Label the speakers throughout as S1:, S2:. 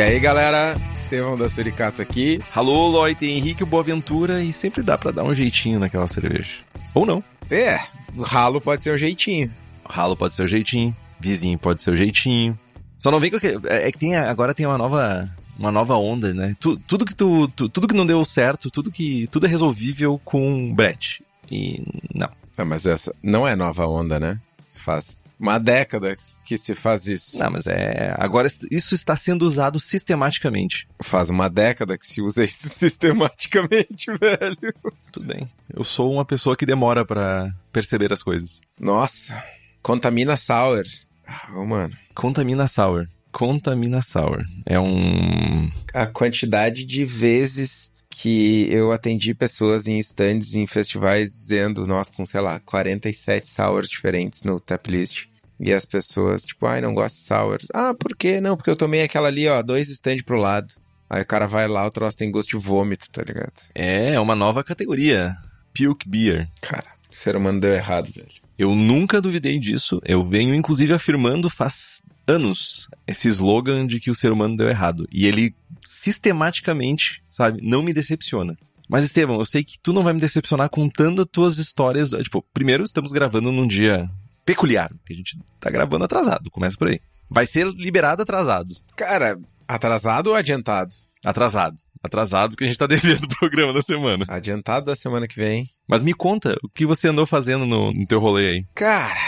S1: E aí, galera? Estevão da Suricato aqui. Alô, Lloyd, tem Henrique Boaventura e sempre dá pra dar um jeitinho naquela cerveja. Ou não.
S2: É, o ralo pode ser o jeitinho.
S1: O ralo pode ser o jeitinho, vizinho pode ser o jeitinho. Só não vem com aquele... É que tem, agora tem uma nova uma nova onda, né? Tu, tudo que tu, tu, tudo que não deu certo, tudo que tudo é resolvível com Brett. E não.
S2: Ah, mas essa não é nova onda, né? Faz uma década que se faz isso.
S1: Não, mas é. Agora isso está sendo usado sistematicamente.
S2: Faz uma década que se usa isso sistematicamente, velho.
S1: Tudo bem. Eu sou uma pessoa que demora para perceber as coisas.
S2: Nossa. Contamina Sour. Ah, oh, mano.
S1: Contamina Sour. Contamina Sour. É um.
S2: A quantidade de vezes que eu atendi pessoas em stands, em festivais, dizendo, nossa, com, sei lá, 47 sours diferentes no tap list. E as pessoas, tipo, ai, não gosto de sour. Ah, por quê? Não, porque eu tomei aquela ali, ó, dois stands pro lado. Aí o cara vai lá, o troço tem gosto de vômito, tá ligado?
S1: É, é uma nova categoria. Puke Beer.
S2: Cara, o ser humano deu errado, velho.
S1: Eu nunca duvidei disso. Eu venho, inclusive, afirmando faz anos esse slogan de que o ser humano deu errado. E ele sistematicamente, sabe, não me decepciona. Mas, Estevam, eu sei que tu não vai me decepcionar contando as tuas histórias. Tipo, primeiro, estamos gravando num dia peculiar, porque a gente tá gravando atrasado, começa por aí. Vai ser liberado atrasado.
S2: Cara, atrasado ou adiantado?
S1: Atrasado. Atrasado porque a gente tá devendo o programa da semana.
S2: Adiantado da semana que vem.
S1: Mas me conta, o que você andou fazendo no, no teu rolê aí?
S2: Cara,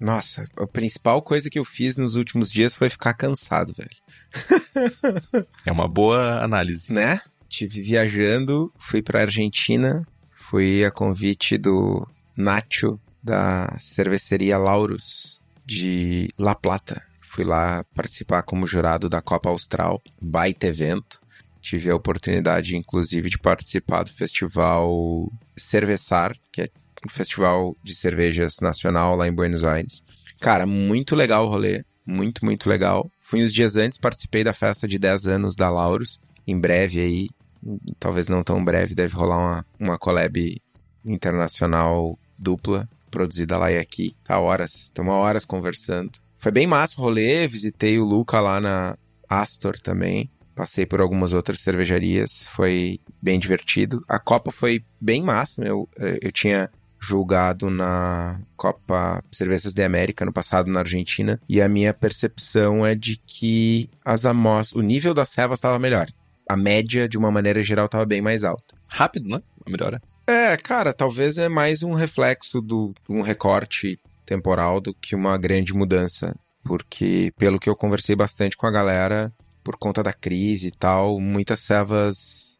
S2: nossa, a principal coisa que eu fiz nos últimos dias foi ficar cansado, velho.
S1: é uma boa análise.
S2: Né? Tive viajando, fui pra Argentina, fui a convite do Nacho da cerveceria Laurus de La Plata. Fui lá participar como jurado da Copa Austral, baita evento. Tive a oportunidade, inclusive, de participar do festival Cerveçar, que é um festival de cervejas nacional lá em Buenos Aires. Cara, muito legal o rolê, muito, muito legal. Fui uns dias antes, participei da festa de 10 anos da Laurus. Em breve aí, talvez não tão breve, deve rolar uma, uma collab internacional dupla produzida lá e aqui. Tá horas, estamos horas conversando. Foi bem massa o rolê, visitei o Luca lá na Astor também. Passei por algumas outras cervejarias, foi bem divertido. A Copa foi bem massa, eu, eu tinha julgado na Copa Cervejas de América no passado na Argentina e a minha percepção é de que as amostras, o nível das cevas estava melhor. A média, de uma maneira geral, estava bem mais alta.
S1: Rápido, né? A melhora.
S2: É, cara, talvez é mais um reflexo do um recorte temporal do que uma grande mudança, porque pelo que eu conversei bastante com a galera, por conta da crise e tal, muitas servas,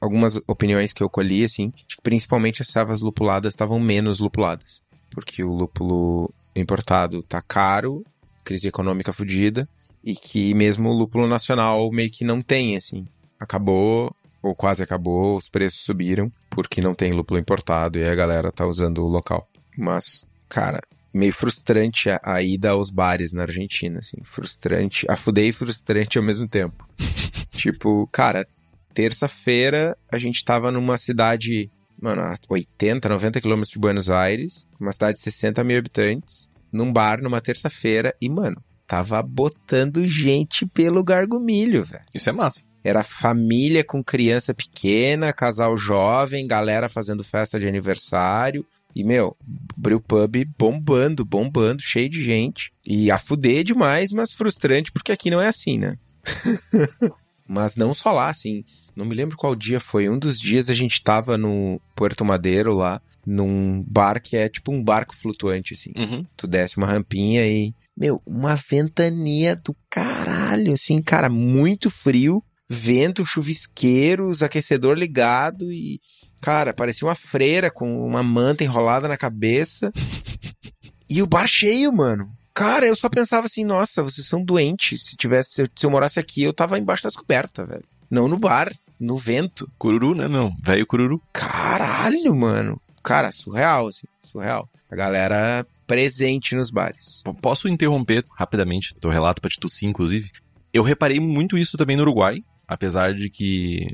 S2: algumas opiniões que eu colhi assim, principalmente as servas lupuladas estavam menos lupuladas, porque o lúpulo importado tá caro, crise econômica fodida, e que mesmo o lúpulo nacional meio que não tem assim. Acabou ou quase acabou, os preços subiram, porque não tem lúpulo importado e a galera tá usando o local. Mas, cara, meio frustrante a, a ida aos bares na Argentina, assim, frustrante, afudei e frustrante ao mesmo tempo. tipo, cara, terça-feira a gente tava numa cidade, mano, a 80, 90 quilômetros de Buenos Aires, uma cidade de 60 mil habitantes, num bar numa terça-feira e, mano, tava botando gente pelo gargumilho, velho.
S1: Isso é massa.
S2: Era família com criança pequena, casal jovem, galera fazendo festa de aniversário. E, meu, Brew Pub bombando, bombando, cheio de gente. E a fuder demais, mas frustrante, porque aqui não é assim, né? Mas não só lá, assim. Não me lembro qual dia foi. Um dos dias a gente tava no Puerto Madeiro lá, num bar que é tipo um barco flutuante, assim.
S1: Uhum.
S2: Tu desce uma rampinha e. Meu, uma ventania do caralho, assim, cara, muito frio. Vento, chuvisqueiros, aquecedor ligado e. Cara, parecia uma freira com uma manta enrolada na cabeça. E o bar cheio, mano. Cara, eu só pensava assim, nossa, vocês são doentes. Se tivesse, se eu, se eu morasse aqui, eu tava embaixo das cobertas, velho. Não no bar, no vento.
S1: Cururu, né, meu? Velho cururu.
S2: Caralho, mano. Cara, surreal, assim, surreal. A galera presente nos bares.
S1: P- Posso interromper rapidamente teu relato pra te tossir, inclusive? Eu reparei muito isso também no Uruguai, apesar de que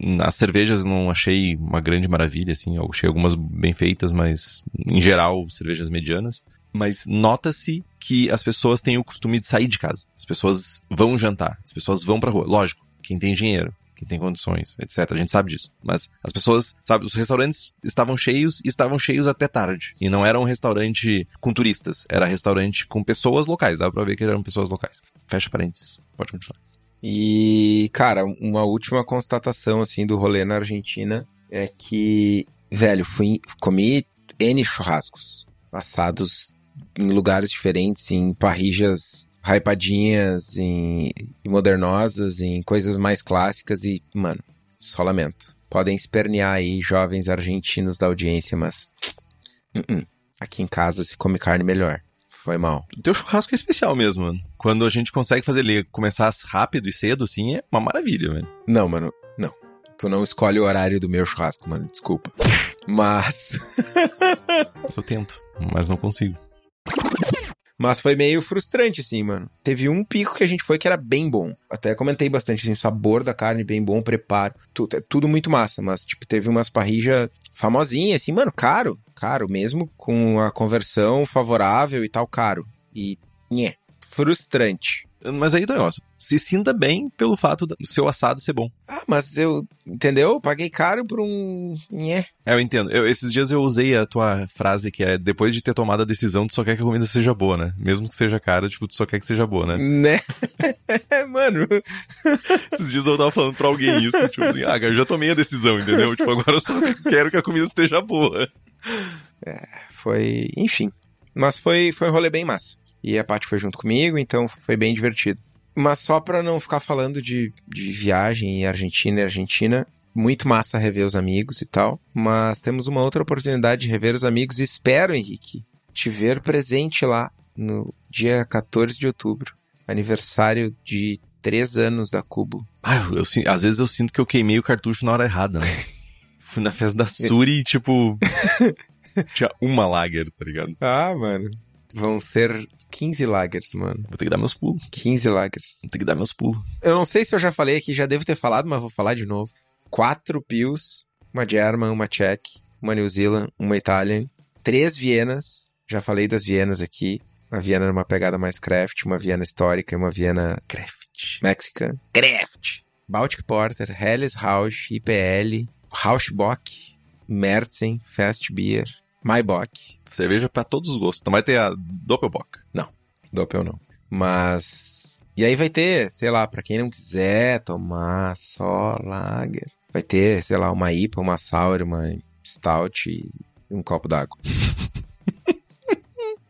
S1: nas cervejas não achei uma grande maravilha, assim, eu achei algumas bem feitas, mas em geral cervejas medianas. Mas nota-se que as pessoas têm o costume de sair de casa. As pessoas vão jantar, as pessoas vão pra rua. Lógico, quem tem dinheiro, quem tem condições, etc. A gente sabe disso. Mas as pessoas, sabe, os restaurantes estavam cheios e estavam cheios até tarde. E não era um restaurante com turistas, era restaurante com pessoas locais. Dava pra ver que eram pessoas locais. Fecha parênteses. Pode continuar.
S2: E, cara, uma última constatação, assim, do rolê na Argentina é que, velho, fui, comi N churrascos assados em lugares diferentes, em parrijas hypadinhas, em, em modernosas, em coisas mais clássicas e, mano, só lamento. Podem espernear aí jovens argentinos da audiência, mas uh-uh. aqui em casa se come carne melhor. Foi mal.
S1: O teu churrasco é especial mesmo, mano. Quando a gente consegue fazer ele começar rápido e cedo, assim, é uma maravilha, velho.
S2: Não, mano, não. Tu não escolhe o horário do meu churrasco, mano, desculpa. Mas.
S1: Eu tento, mas não consigo.
S2: Mas foi meio frustrante, assim, mano. Teve um pico que a gente foi que era bem bom. Até comentei bastante, assim, o sabor da carne bem bom, preparo. Tudo, é tudo muito massa, mas, tipo, teve umas parrijas famosinhas, assim, mano, caro. Caro, mesmo com a conversão favorável e tal, caro. E, nhé, frustrante.
S1: Mas aí tá negócio. Se sinta bem pelo fato do seu assado ser bom.
S2: Ah, mas eu, entendeu? Eu paguei caro por um, nhé.
S1: É, eu entendo. Eu- esses dias eu usei a tua frase que é depois de ter tomado a decisão, tu só quer que a comida seja boa, né? Mesmo que seja cara, tipo, tu só quer que seja boa, né?
S2: Né? mano,
S1: Esses dias eu tava falando pra alguém isso, tipo assim, ah, eu já tomei a decisão, entendeu? Tipo, agora eu só quero que a comida esteja boa.
S2: foi, enfim. Mas foi, foi um rolê bem massa. E a Paty foi junto comigo, então foi bem divertido. Mas só pra não ficar falando de, de viagem e Argentina e Argentina, muito massa rever os amigos e tal. Mas temos uma outra oportunidade de rever os amigos e espero, Henrique, te ver presente lá no dia 14 de outubro, aniversário de três anos da Cubo.
S1: Ah, eu, eu às vezes eu sinto que eu queimei o cartucho na hora errada, né? Fui na festa da Suri e, tipo. tinha uma lager, tá ligado?
S2: Ah, mano. Vão ser 15 lagers, mano.
S1: Vou ter que dar meus pulos.
S2: 15 lagers.
S1: Vou ter que dar meus pulos.
S2: Eu não sei se eu já falei aqui, já devo ter falado, mas vou falar de novo. Quatro Pils, uma German, uma Czech, uma New Zealand, uma Italian, três Vienas. Já falei das Vienas aqui. Uma Viena numa pegada mais craft, uma Viena histórica e uma Viena
S1: Craft.
S2: Mexican. Craft! Baltic Porter, Helles Rausch, IPL, Rauschbock, Merzen, Fast Beer, Maibock.
S1: Cerveja pra todos os gostos. Não vai ter a Doppelbock.
S2: Doppel não. Mas. E aí vai ter, sei lá, pra quem não quiser tomar só lager, vai ter, sei lá, uma IPA, uma sour, uma stout e um copo d'água.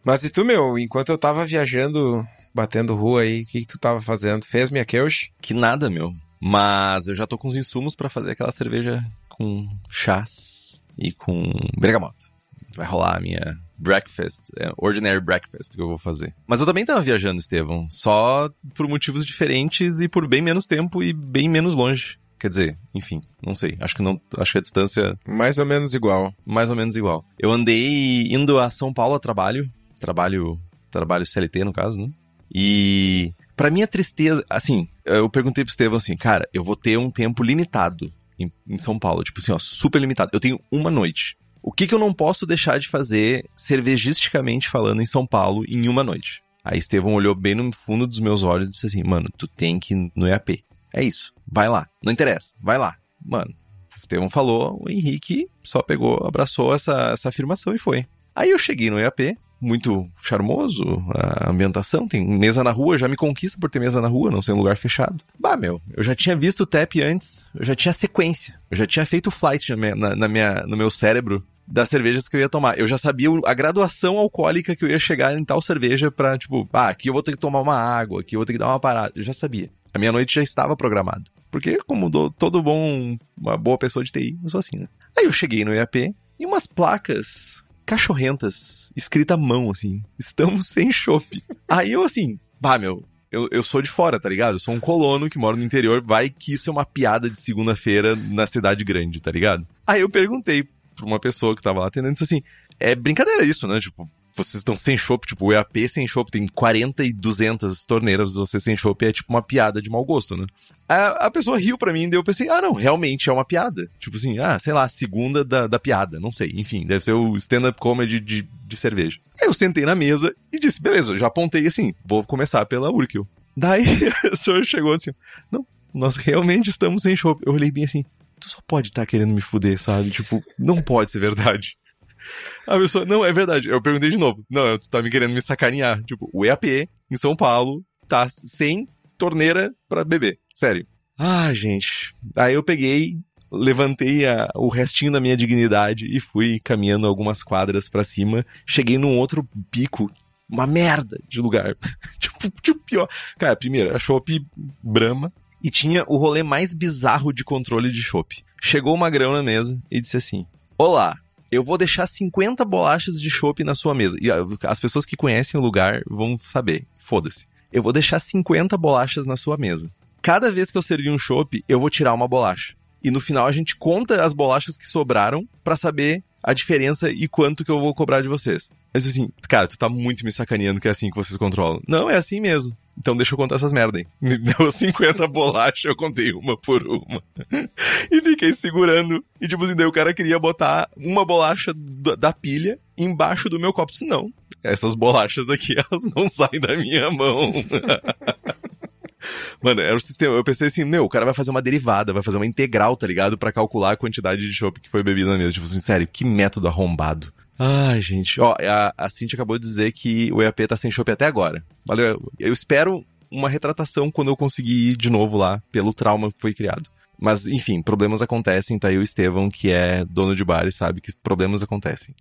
S2: Mas e tu, meu, enquanto eu tava viajando, batendo rua aí, o que, que tu tava fazendo? Fez minha Kelch?
S1: Que nada, meu. Mas eu já tô com os insumos pra fazer aquela cerveja com chás e com bergamota. Vai rolar a minha breakfast, é, ordinary breakfast que eu vou fazer. Mas eu também tava viajando, Estevão, só por motivos diferentes e por bem menos tempo e bem menos longe. Quer dizer, enfim, não sei. Acho que não, acho que a distância
S2: Mais ou menos igual.
S1: mais ou menos igual. Eu andei indo a São Paulo a trabalho, trabalho, trabalho CLT no caso, né? E pra minha tristeza, assim, eu perguntei pro Estevão assim, cara, eu vou ter um tempo limitado em, em São Paulo, tipo assim, ó, super limitado. Eu tenho uma noite. O que que eu não posso deixar de fazer cervegisticamente falando em São Paulo em uma noite? Aí Estevão olhou bem no fundo dos meus olhos e disse assim, mano, tu tem que ir no EAP. É isso. Vai lá. Não interessa. Vai lá. Mano, Estevão falou, o Henrique só pegou, abraçou essa, essa afirmação e foi. Aí eu cheguei no EAP, muito charmoso, a ambientação, tem mesa na rua, já me conquista por ter mesa na rua, não ser um lugar fechado. Bah, meu, eu já tinha visto o TAP antes, eu já tinha sequência, eu já tinha feito flight na, na minha, no meu cérebro das cervejas que eu ia tomar. Eu já sabia a graduação alcoólica que eu ia chegar em tal cerveja pra, tipo, ah, aqui eu vou ter que tomar uma água, aqui eu vou ter que dar uma parada. Eu já sabia. A minha noite já estava programada. Porque, como do, todo bom, uma boa pessoa de TI, eu sou assim, né? Aí eu cheguei no IAP e umas placas cachorrentas, escrita à mão, assim. Estamos sem chopp. Aí eu, assim, bah, meu, eu, eu sou de fora, tá ligado? Eu sou um colono que mora no interior, vai que isso é uma piada de segunda-feira na cidade grande, tá ligado? Aí eu perguntei pra uma pessoa que tava lá atendendo, disse assim, é brincadeira isso, né? Tipo, vocês estão sem chopp, tipo, o EAP sem chopp, tem 40 e 200 torneiras, você sem chopp é tipo uma piada de mau gosto, né? A, a pessoa riu pra mim e eu pensei, ah, não, realmente é uma piada. Tipo assim, ah, sei lá, segunda da, da piada, não sei. Enfim, deve ser o stand-up comedy de, de cerveja. Aí eu sentei na mesa e disse, beleza, já apontei assim, vou começar pela Urkel. Daí a pessoa chegou assim, não, nós realmente estamos sem chopp. Eu olhei bem assim, tu só pode estar tá querendo me fuder, sabe? Tipo, não pode ser verdade. A pessoa, não, é verdade. Eu perguntei de novo. Não, tu tá me querendo me sacanear. Tipo, o EAP, em São Paulo, tá sem torneira para beber. Sério. Ah, gente. Aí eu peguei, levantei a, o restinho da minha dignidade e fui caminhando algumas quadras para cima. Cheguei num outro pico, uma merda de lugar. tipo, tipo, pior. Cara, primeiro, a Chopp Brahma e tinha o rolê mais bizarro de controle de chopp. Chegou o magrão na mesa e disse assim: Olá, eu vou deixar 50 bolachas de chopp na sua mesa. E as pessoas que conhecem o lugar vão saber. Foda-se. Eu vou deixar 50 bolachas na sua mesa. Cada vez que eu servir um chopp, eu vou tirar uma bolacha. E no final a gente conta as bolachas que sobraram para saber a diferença e quanto que eu vou cobrar de vocês. Eu disse assim, cara, tu tá muito me sacaneando que é assim que vocês controlam. Não, é assim mesmo. Então deixa eu contar essas merda aí. Me deu 50 bolachas, eu contei uma por uma. e fiquei segurando. E tipo assim, daí o cara queria botar uma bolacha da pilha embaixo do meu copo. não, essas bolachas aqui, elas não saem da minha mão. Mano, era o sistema. Eu pensei assim, meu, o cara vai fazer uma derivada, vai fazer uma integral, tá ligado? para calcular a quantidade de chopp que foi bebida na mesa. Tipo assim, sério, que método arrombado. Ai, gente. Ó, a, a Cintia acabou de dizer que o EAP tá sem chopp até agora. Valeu. Eu espero uma retratação quando eu conseguir ir de novo lá, pelo trauma que foi criado. Mas, enfim, problemas acontecem, tá aí o Estevão, que é dono de bar e sabe que problemas acontecem.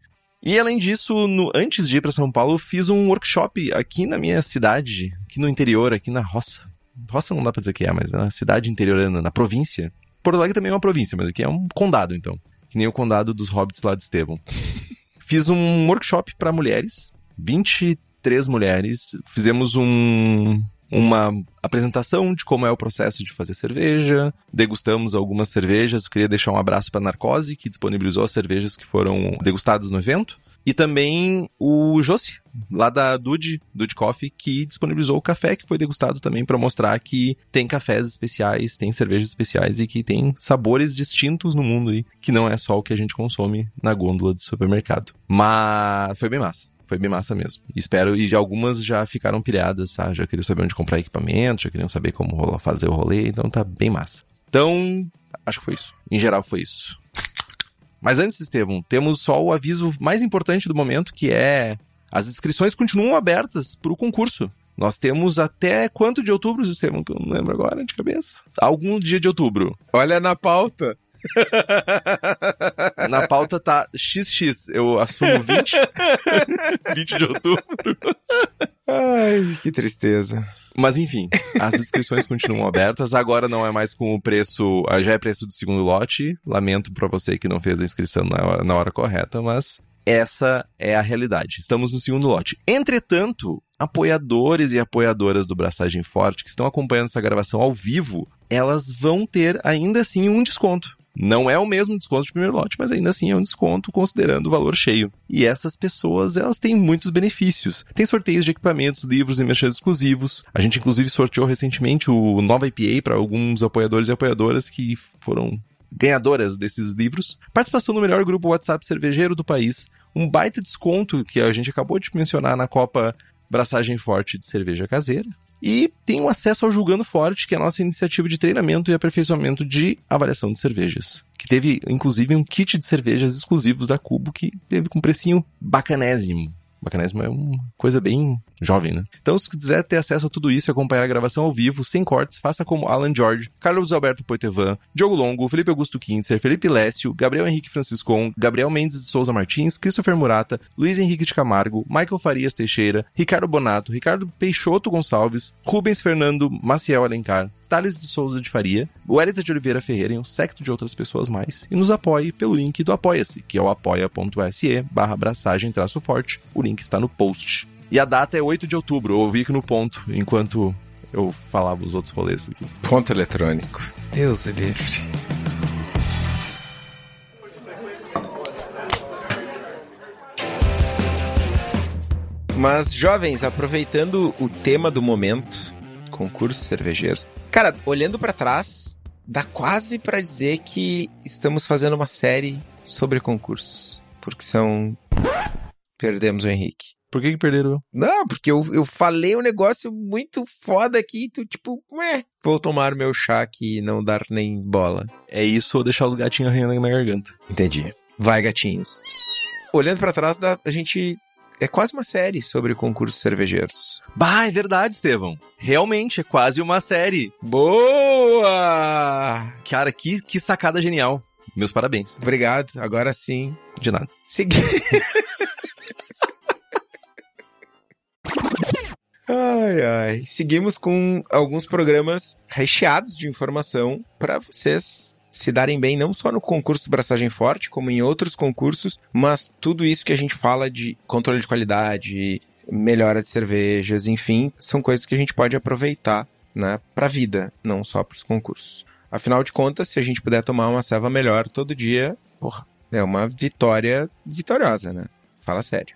S1: E além disso, no, antes de ir para São Paulo, fiz um workshop aqui na minha cidade, aqui no interior, aqui na roça. Roça não dá pra dizer que é, mas na cidade interiorana, na província. Porto Alegre também é uma província, mas aqui é um condado, então. Que nem o condado dos hobbits lá de Estevão. Fiz um workshop para mulheres, 23 mulheres. Fizemos um, uma apresentação de como é o processo de fazer cerveja, degustamos algumas cervejas. Eu queria deixar um abraço para Narcose, que disponibilizou as cervejas que foram degustadas no evento. E também o Josi, lá da Dude, Dude Coffee, que disponibilizou o café que foi degustado também para mostrar que tem cafés especiais, tem cervejas especiais e que tem sabores distintos no mundo aí, que não é só o que a gente consome na gôndola do supermercado. Mas foi bem massa foi bem massa mesmo. Espero, e algumas já ficaram pilhadas, tá? Já queriam saber onde comprar equipamento, já queriam saber como fazer o rolê, então tá bem massa. Então, acho que foi isso. Em geral, foi isso. Mas antes, Estevam, temos só o aviso mais importante do momento, que é as inscrições continuam abertas para o concurso. Nós temos até quanto de outubro, Estevam? Que eu não lembro agora de cabeça. Algum dia de outubro.
S2: Olha na pauta.
S1: Na pauta tá XX, eu assumo 20. 20 de outubro.
S2: Ai, que tristeza.
S1: Mas enfim, as inscrições continuam abertas. Agora não é mais com o preço. Ah, já é preço do segundo lote. Lamento para você que não fez a inscrição na hora, na hora correta, mas essa é a realidade. Estamos no segundo lote. Entretanto, apoiadores e apoiadoras do Braçagem Forte que estão acompanhando essa gravação ao vivo, elas vão ter ainda assim um desconto. Não é o mesmo desconto de primeiro lote, mas ainda assim é um desconto considerando o valor cheio. E essas pessoas, elas têm muitos benefícios. Tem sorteios de equipamentos, livros e merchandising exclusivos. A gente inclusive sorteou recentemente o Nova IPA para alguns apoiadores e apoiadoras que foram ganhadoras desses livros. Participação no melhor grupo WhatsApp cervejeiro do país. Um baita desconto que a gente acabou de mencionar na Copa Braçagem Forte de Cerveja Caseira. E tem um acesso ao Julgando Forte, que é a nossa iniciativa de treinamento e aperfeiçoamento de avaliação de cervejas. Que teve, inclusive, um kit de cervejas exclusivos da Cubo que teve com um precinho bacanésimo. Bacanésimo é uma coisa bem jovem, né? Então, se quiser ter acesso a tudo isso e acompanhar a gravação ao vivo, sem cortes, faça como Alan George, Carlos Alberto Poitevin, Diogo Longo, Felipe Augusto Kinzer, Felipe Lécio, Gabriel Henrique Franciscon, Gabriel Mendes de Souza Martins, Christopher Murata, Luiz Henrique de Camargo, Michael Farias Teixeira, Ricardo Bonato, Ricardo Peixoto Gonçalves, Rubens Fernando Maciel Alencar, Thales de Souza de Faria, Elita de Oliveira Ferreira e um secto de outras pessoas mais, e nos apoie pelo link do Apoia-se, que é o apoia.se barra forte. O link está no post. E a data é 8 de outubro, eu ouvi aqui no ponto, enquanto eu falava os outros rolês aqui.
S2: Ponto eletrônico. Deus o livre. Mas, jovens, aproveitando o tema do momento, concursos cervejeiros. Cara, olhando para trás, dá quase para dizer que estamos fazendo uma série sobre concursos. Porque são. Perdemos o Henrique.
S1: Por que, que perderam?
S2: Não, porque eu, eu falei um negócio muito foda aqui, tu tipo, ué, vou tomar meu chá aqui e não dar nem bola.
S1: É isso ou deixar os gatinhos arranhando na garganta.
S2: Entendi. Vai, gatinhos. Olhando para trás, dá, a gente é quase uma série sobre concursos cervejeiros.
S1: Bah, é verdade, Estevão. Realmente, é quase uma série.
S2: Boa!
S1: Cara, que, que sacada genial. Meus parabéns.
S2: Obrigado, agora sim.
S1: De nada.
S2: Segui... ai, ai. Seguimos com alguns programas recheados de informação para vocês se darem bem não só no concurso Braçagem Forte, como em outros concursos, mas tudo isso que a gente fala de controle de qualidade, melhora de cervejas, enfim, são coisas que a gente pode aproveitar, né, para a vida, não só para os concursos. Afinal de contas, se a gente puder tomar uma ceva melhor todo dia, porra, é uma vitória vitoriosa, né? Fala sério.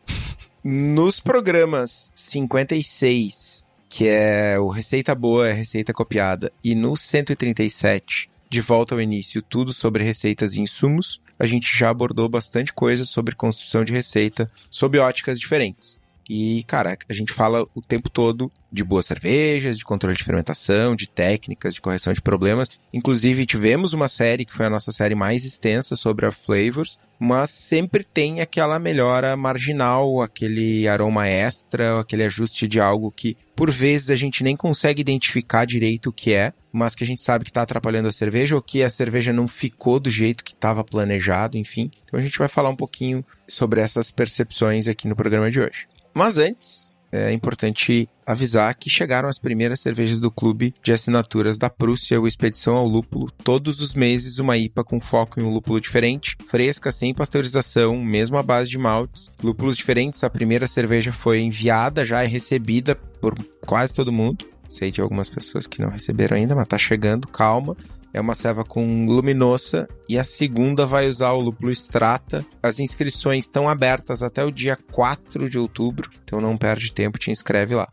S2: Nos programas 56, que é o Receita Boa, é Receita Copiada, e no 137, de volta ao início, tudo sobre receitas e insumos, a gente já abordou bastante coisa sobre construção de receita sob óticas diferentes. E, cara, a gente fala o tempo todo de boas cervejas, de controle de fermentação, de técnicas, de correção de problemas. Inclusive, tivemos uma série que foi a nossa série mais extensa sobre a flavors, mas sempre tem aquela melhora marginal, aquele aroma extra, aquele ajuste de algo que, por vezes, a gente nem consegue identificar direito o que é, mas que a gente sabe que está atrapalhando a cerveja ou que a cerveja não ficou do jeito que estava planejado, enfim. Então a gente vai falar um pouquinho sobre essas percepções aqui no programa de hoje. Mas antes, é importante avisar que chegaram as primeiras cervejas do clube de assinaturas da Prússia, o Expedição ao Lúpulo. Todos os meses, uma IPA com foco em um lúpulo diferente, fresca, sem pasteurização, mesmo à base de maltes. Lúpulos diferentes, a primeira cerveja foi enviada, já é recebida por quase todo mundo. Sei de algumas pessoas que não receberam ainda, mas tá chegando, calma é uma ceva com luminosa e a segunda vai usar o lúpulo Strata. As inscrições estão abertas até o dia 4 de outubro, então não perde tempo, te inscreve lá.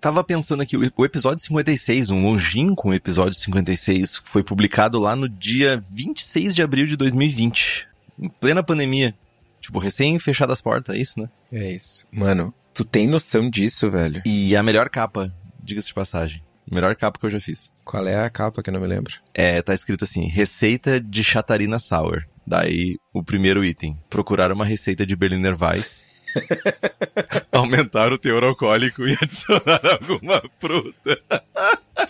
S1: Tava pensando aqui, o episódio 56, um longínquo episódio 56, foi publicado lá no dia 26 de abril de 2020, em plena pandemia. Tipo, recém fechado as portas, é isso, né?
S2: É isso. Mano, tu tem noção disso, velho?
S1: E a melhor capa, diga-se de passagem. Melhor capa que eu já fiz.
S2: Qual é a capa que eu não me lembro?
S1: É, tá escrito assim: receita de chatarina sour. Daí, o primeiro item: procurar uma receita de Berliner Weiss. aumentar o teor alcoólico e adicionar alguma fruta.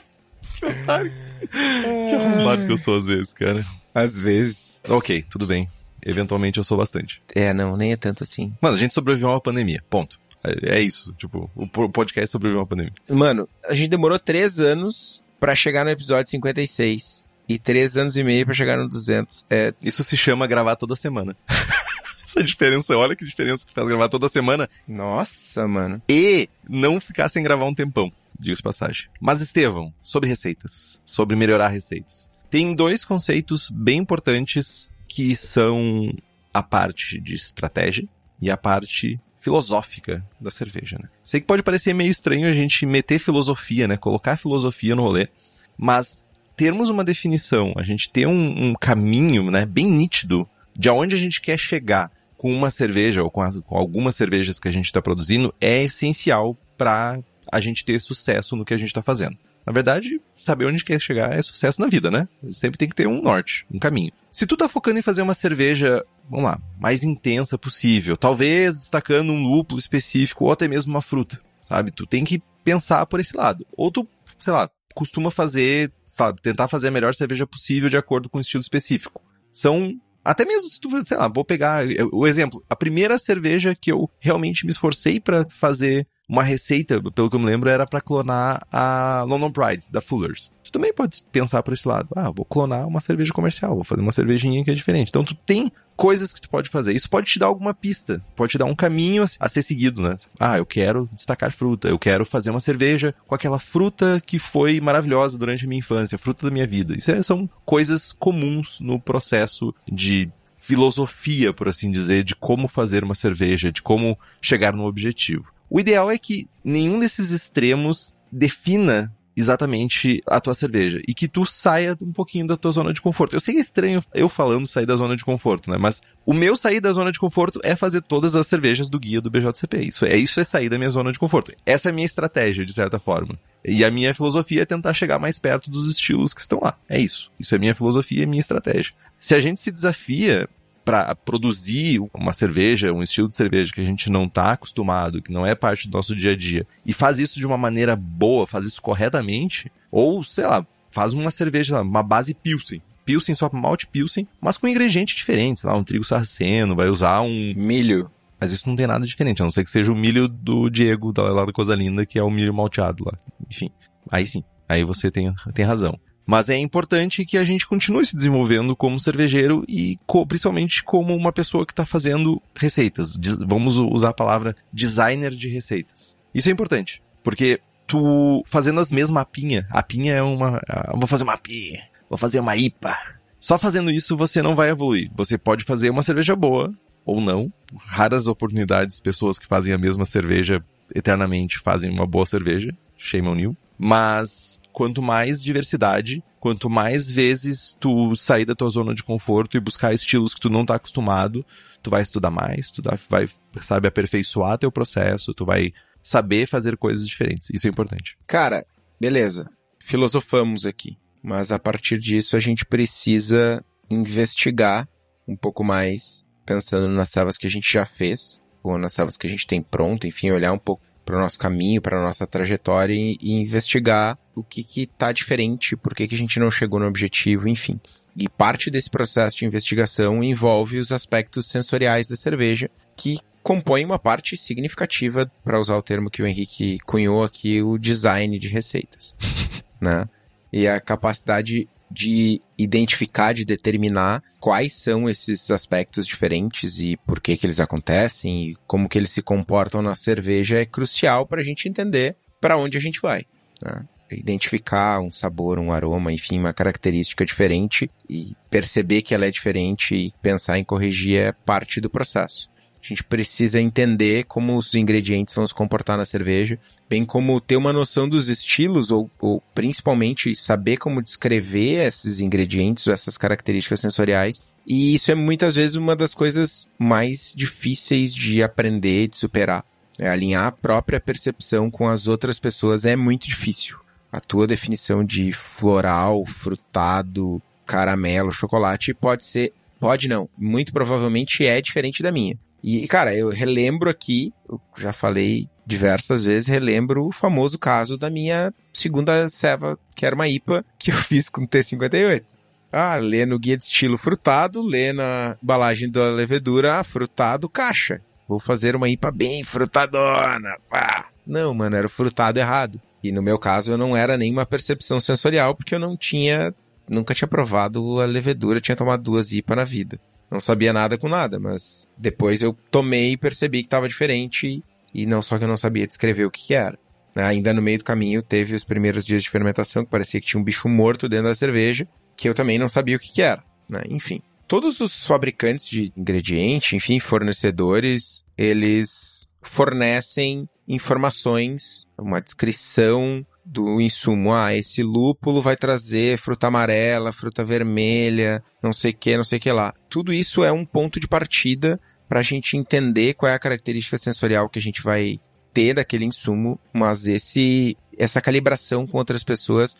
S1: que otário. Que arrombado que eu sou às vezes, cara.
S2: Às vezes.
S1: Ok, tudo bem. Eventualmente eu sou bastante.
S2: É, não, nem é tanto assim.
S1: Mano, a gente sobreviveu a uma pandemia. Ponto. É, é isso, tipo, o podcast sobreviveu uma pandemia.
S2: Mano, a gente demorou três anos para chegar no episódio 56. E três anos e meio para chegar no 200. É...
S1: Isso se chama gravar toda semana. Essa diferença, olha que diferença que faz gravar toda semana.
S2: Nossa, mano.
S1: E não ficar sem gravar um tempão, diga passagem. Mas, Estevão, sobre receitas, sobre melhorar receitas. Tem dois conceitos bem importantes que são a parte de estratégia e a parte filosófica da cerveja, né? Sei que pode parecer meio estranho a gente meter filosofia, né? Colocar filosofia no rolê, mas termos uma definição, a gente ter um, um caminho, né, bem nítido de aonde a gente quer chegar com uma cerveja ou com, com algumas cervejas que a gente está produzindo é essencial para a gente ter sucesso no que a gente está fazendo. Na verdade, saber onde quer chegar é sucesso na vida, né? Sempre tem que ter um norte, um caminho. Se tu tá focando em fazer uma cerveja, vamos lá, mais intensa possível, talvez destacando um lúpulo específico ou até mesmo uma fruta, sabe? Tu tem que pensar por esse lado. Ou tu, sei lá, costuma fazer, sabe, tentar fazer a melhor cerveja possível de acordo com um estilo específico. São até mesmo se tu, sei lá, vou pegar o exemplo, a primeira cerveja que eu realmente me esforcei para fazer uma receita, pelo que eu me lembro, era para clonar a London Pride, da Fuller's. Tu também pode pensar por esse lado. Ah, vou clonar uma cerveja comercial, vou fazer uma cervejinha que é diferente. Então tu tem coisas que tu pode fazer. Isso pode te dar alguma pista, pode te dar um caminho a ser seguido, né? Ah, eu quero destacar fruta, eu quero fazer uma cerveja com aquela fruta que foi maravilhosa durante a minha infância, fruta da minha vida. Isso é, são coisas comuns no processo de filosofia, por assim dizer, de como fazer uma cerveja, de como chegar no objetivo. O ideal é que nenhum desses extremos defina exatamente a tua cerveja e que tu saia um pouquinho da tua zona de conforto. Eu sei que é estranho eu falando sair da zona de conforto, né? Mas o meu sair da zona de conforto é fazer todas as cervejas do guia do BJCP. Isso é isso é sair da minha zona de conforto. Essa é a minha estratégia de certa forma. E a minha filosofia é tentar chegar mais perto dos estilos que estão lá. É isso. Isso é minha filosofia, é minha estratégia. Se a gente se desafia para produzir uma cerveja, um estilo de cerveja que a gente não está acostumado, que não é parte do nosso dia a dia, e faz isso de uma maneira boa, faz isso corretamente, ou, sei lá, faz uma cerveja, uma base Pilsen. Pilsen só malte Pilsen, mas com ingredientes diferentes, lá, um trigo sarraceno, vai usar um...
S2: Milho.
S1: Mas isso não tem nada diferente, a não ser que seja o milho do Diego, da, lá da Coisa Linda, que é o milho malteado lá. Enfim, aí sim, aí você tem, tem razão. Mas é importante que a gente continue se desenvolvendo como cervejeiro e co principalmente como uma pessoa que está fazendo receitas. Vamos usar a palavra designer de receitas. Isso é importante, porque tu fazendo as mesmas mapinha, a pinha é uma, vou fazer uma pinha, vou fazer uma IPA. Só fazendo isso você não vai evoluir. Você pode fazer uma cerveja boa ou não. Raras oportunidades, pessoas que fazem a mesma cerveja eternamente fazem uma boa cerveja. Shame on you. Mas quanto mais diversidade, quanto mais vezes tu sair da tua zona de conforto e buscar estilos que tu não tá acostumado, tu vai estudar mais, tu vai, sabe, aperfeiçoar teu processo, tu vai saber fazer coisas diferentes. Isso é importante.
S2: Cara, beleza. Filosofamos aqui. Mas a partir disso a gente precisa investigar um pouco mais, pensando nas servas que a gente já fez, ou nas servas que a gente tem pronto, enfim, olhar um pouco para o nosso caminho, para a nossa trajetória e, e, investigar o que que tá diferente, por que que a gente não chegou no objetivo, enfim. E parte desse processo de investigação envolve os aspectos sensoriais da cerveja, que compõem uma parte significativa, para usar o termo que o Henrique cunhou aqui, o design de receitas, né? E a capacidade de identificar, de determinar quais são esses aspectos diferentes e por que que eles acontecem e como que eles se comportam na cerveja é crucial para a gente entender para onde a gente vai. Né? Identificar um sabor, um aroma, enfim, uma característica diferente e perceber que ela é diferente e pensar em corrigir é parte do processo. A gente precisa entender como os ingredientes vão se comportar na cerveja, bem como ter uma noção dos estilos, ou, ou principalmente saber como descrever esses ingredientes, essas características sensoriais. E isso é muitas vezes uma das coisas mais difíceis de aprender, de superar. É alinhar a própria percepção com as outras pessoas é muito difícil. A tua definição de floral, frutado, caramelo, chocolate pode ser, pode não, muito provavelmente é diferente da minha. E, cara, eu relembro aqui, eu já falei diversas vezes, relembro o famoso caso da minha segunda ceva, que era uma IPA, que eu fiz com T58. Ah, lê no guia de estilo frutado, lê na embalagem da levedura, ah, frutado caixa. Vou fazer uma IPA bem frutadona. Pá. Não, mano, era o frutado errado. E no meu caso eu não era nenhuma percepção sensorial, porque eu não tinha, nunca tinha provado a levedura, tinha tomado duas IPA na vida não sabia nada com nada, mas depois eu tomei e percebi que estava diferente e não só que eu não sabia descrever o que, que era. Ainda no meio do caminho teve os primeiros dias de fermentação que parecia que tinha um bicho morto dentro da cerveja, que eu também não sabia o que, que era. Né? Enfim, todos os fabricantes de ingrediente, enfim, fornecedores, eles fornecem informações, uma descrição do insumo. Ah, esse lúpulo vai trazer fruta amarela, fruta vermelha, não sei o que, não sei o que lá. Tudo isso é um ponto de partida para a gente entender qual é a característica sensorial que a gente vai ter daquele insumo, mas esse essa calibração com outras pessoas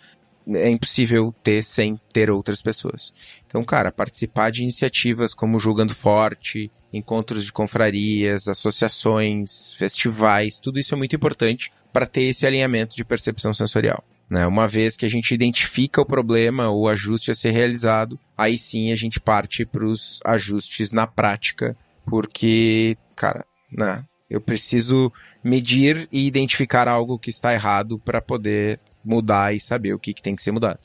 S2: é impossível ter sem ter outras pessoas. Então, cara, participar de iniciativas como Julgando Forte, encontros de confrarias, associações, festivais, tudo isso é muito importante para ter esse alinhamento de percepção sensorial. Né? Uma vez que a gente identifica o problema, o ajuste a ser realizado, aí sim a gente parte para os ajustes na prática, porque, cara, né? Eu preciso medir e identificar algo que está errado para poder mudar e saber o que, que tem que ser mudado.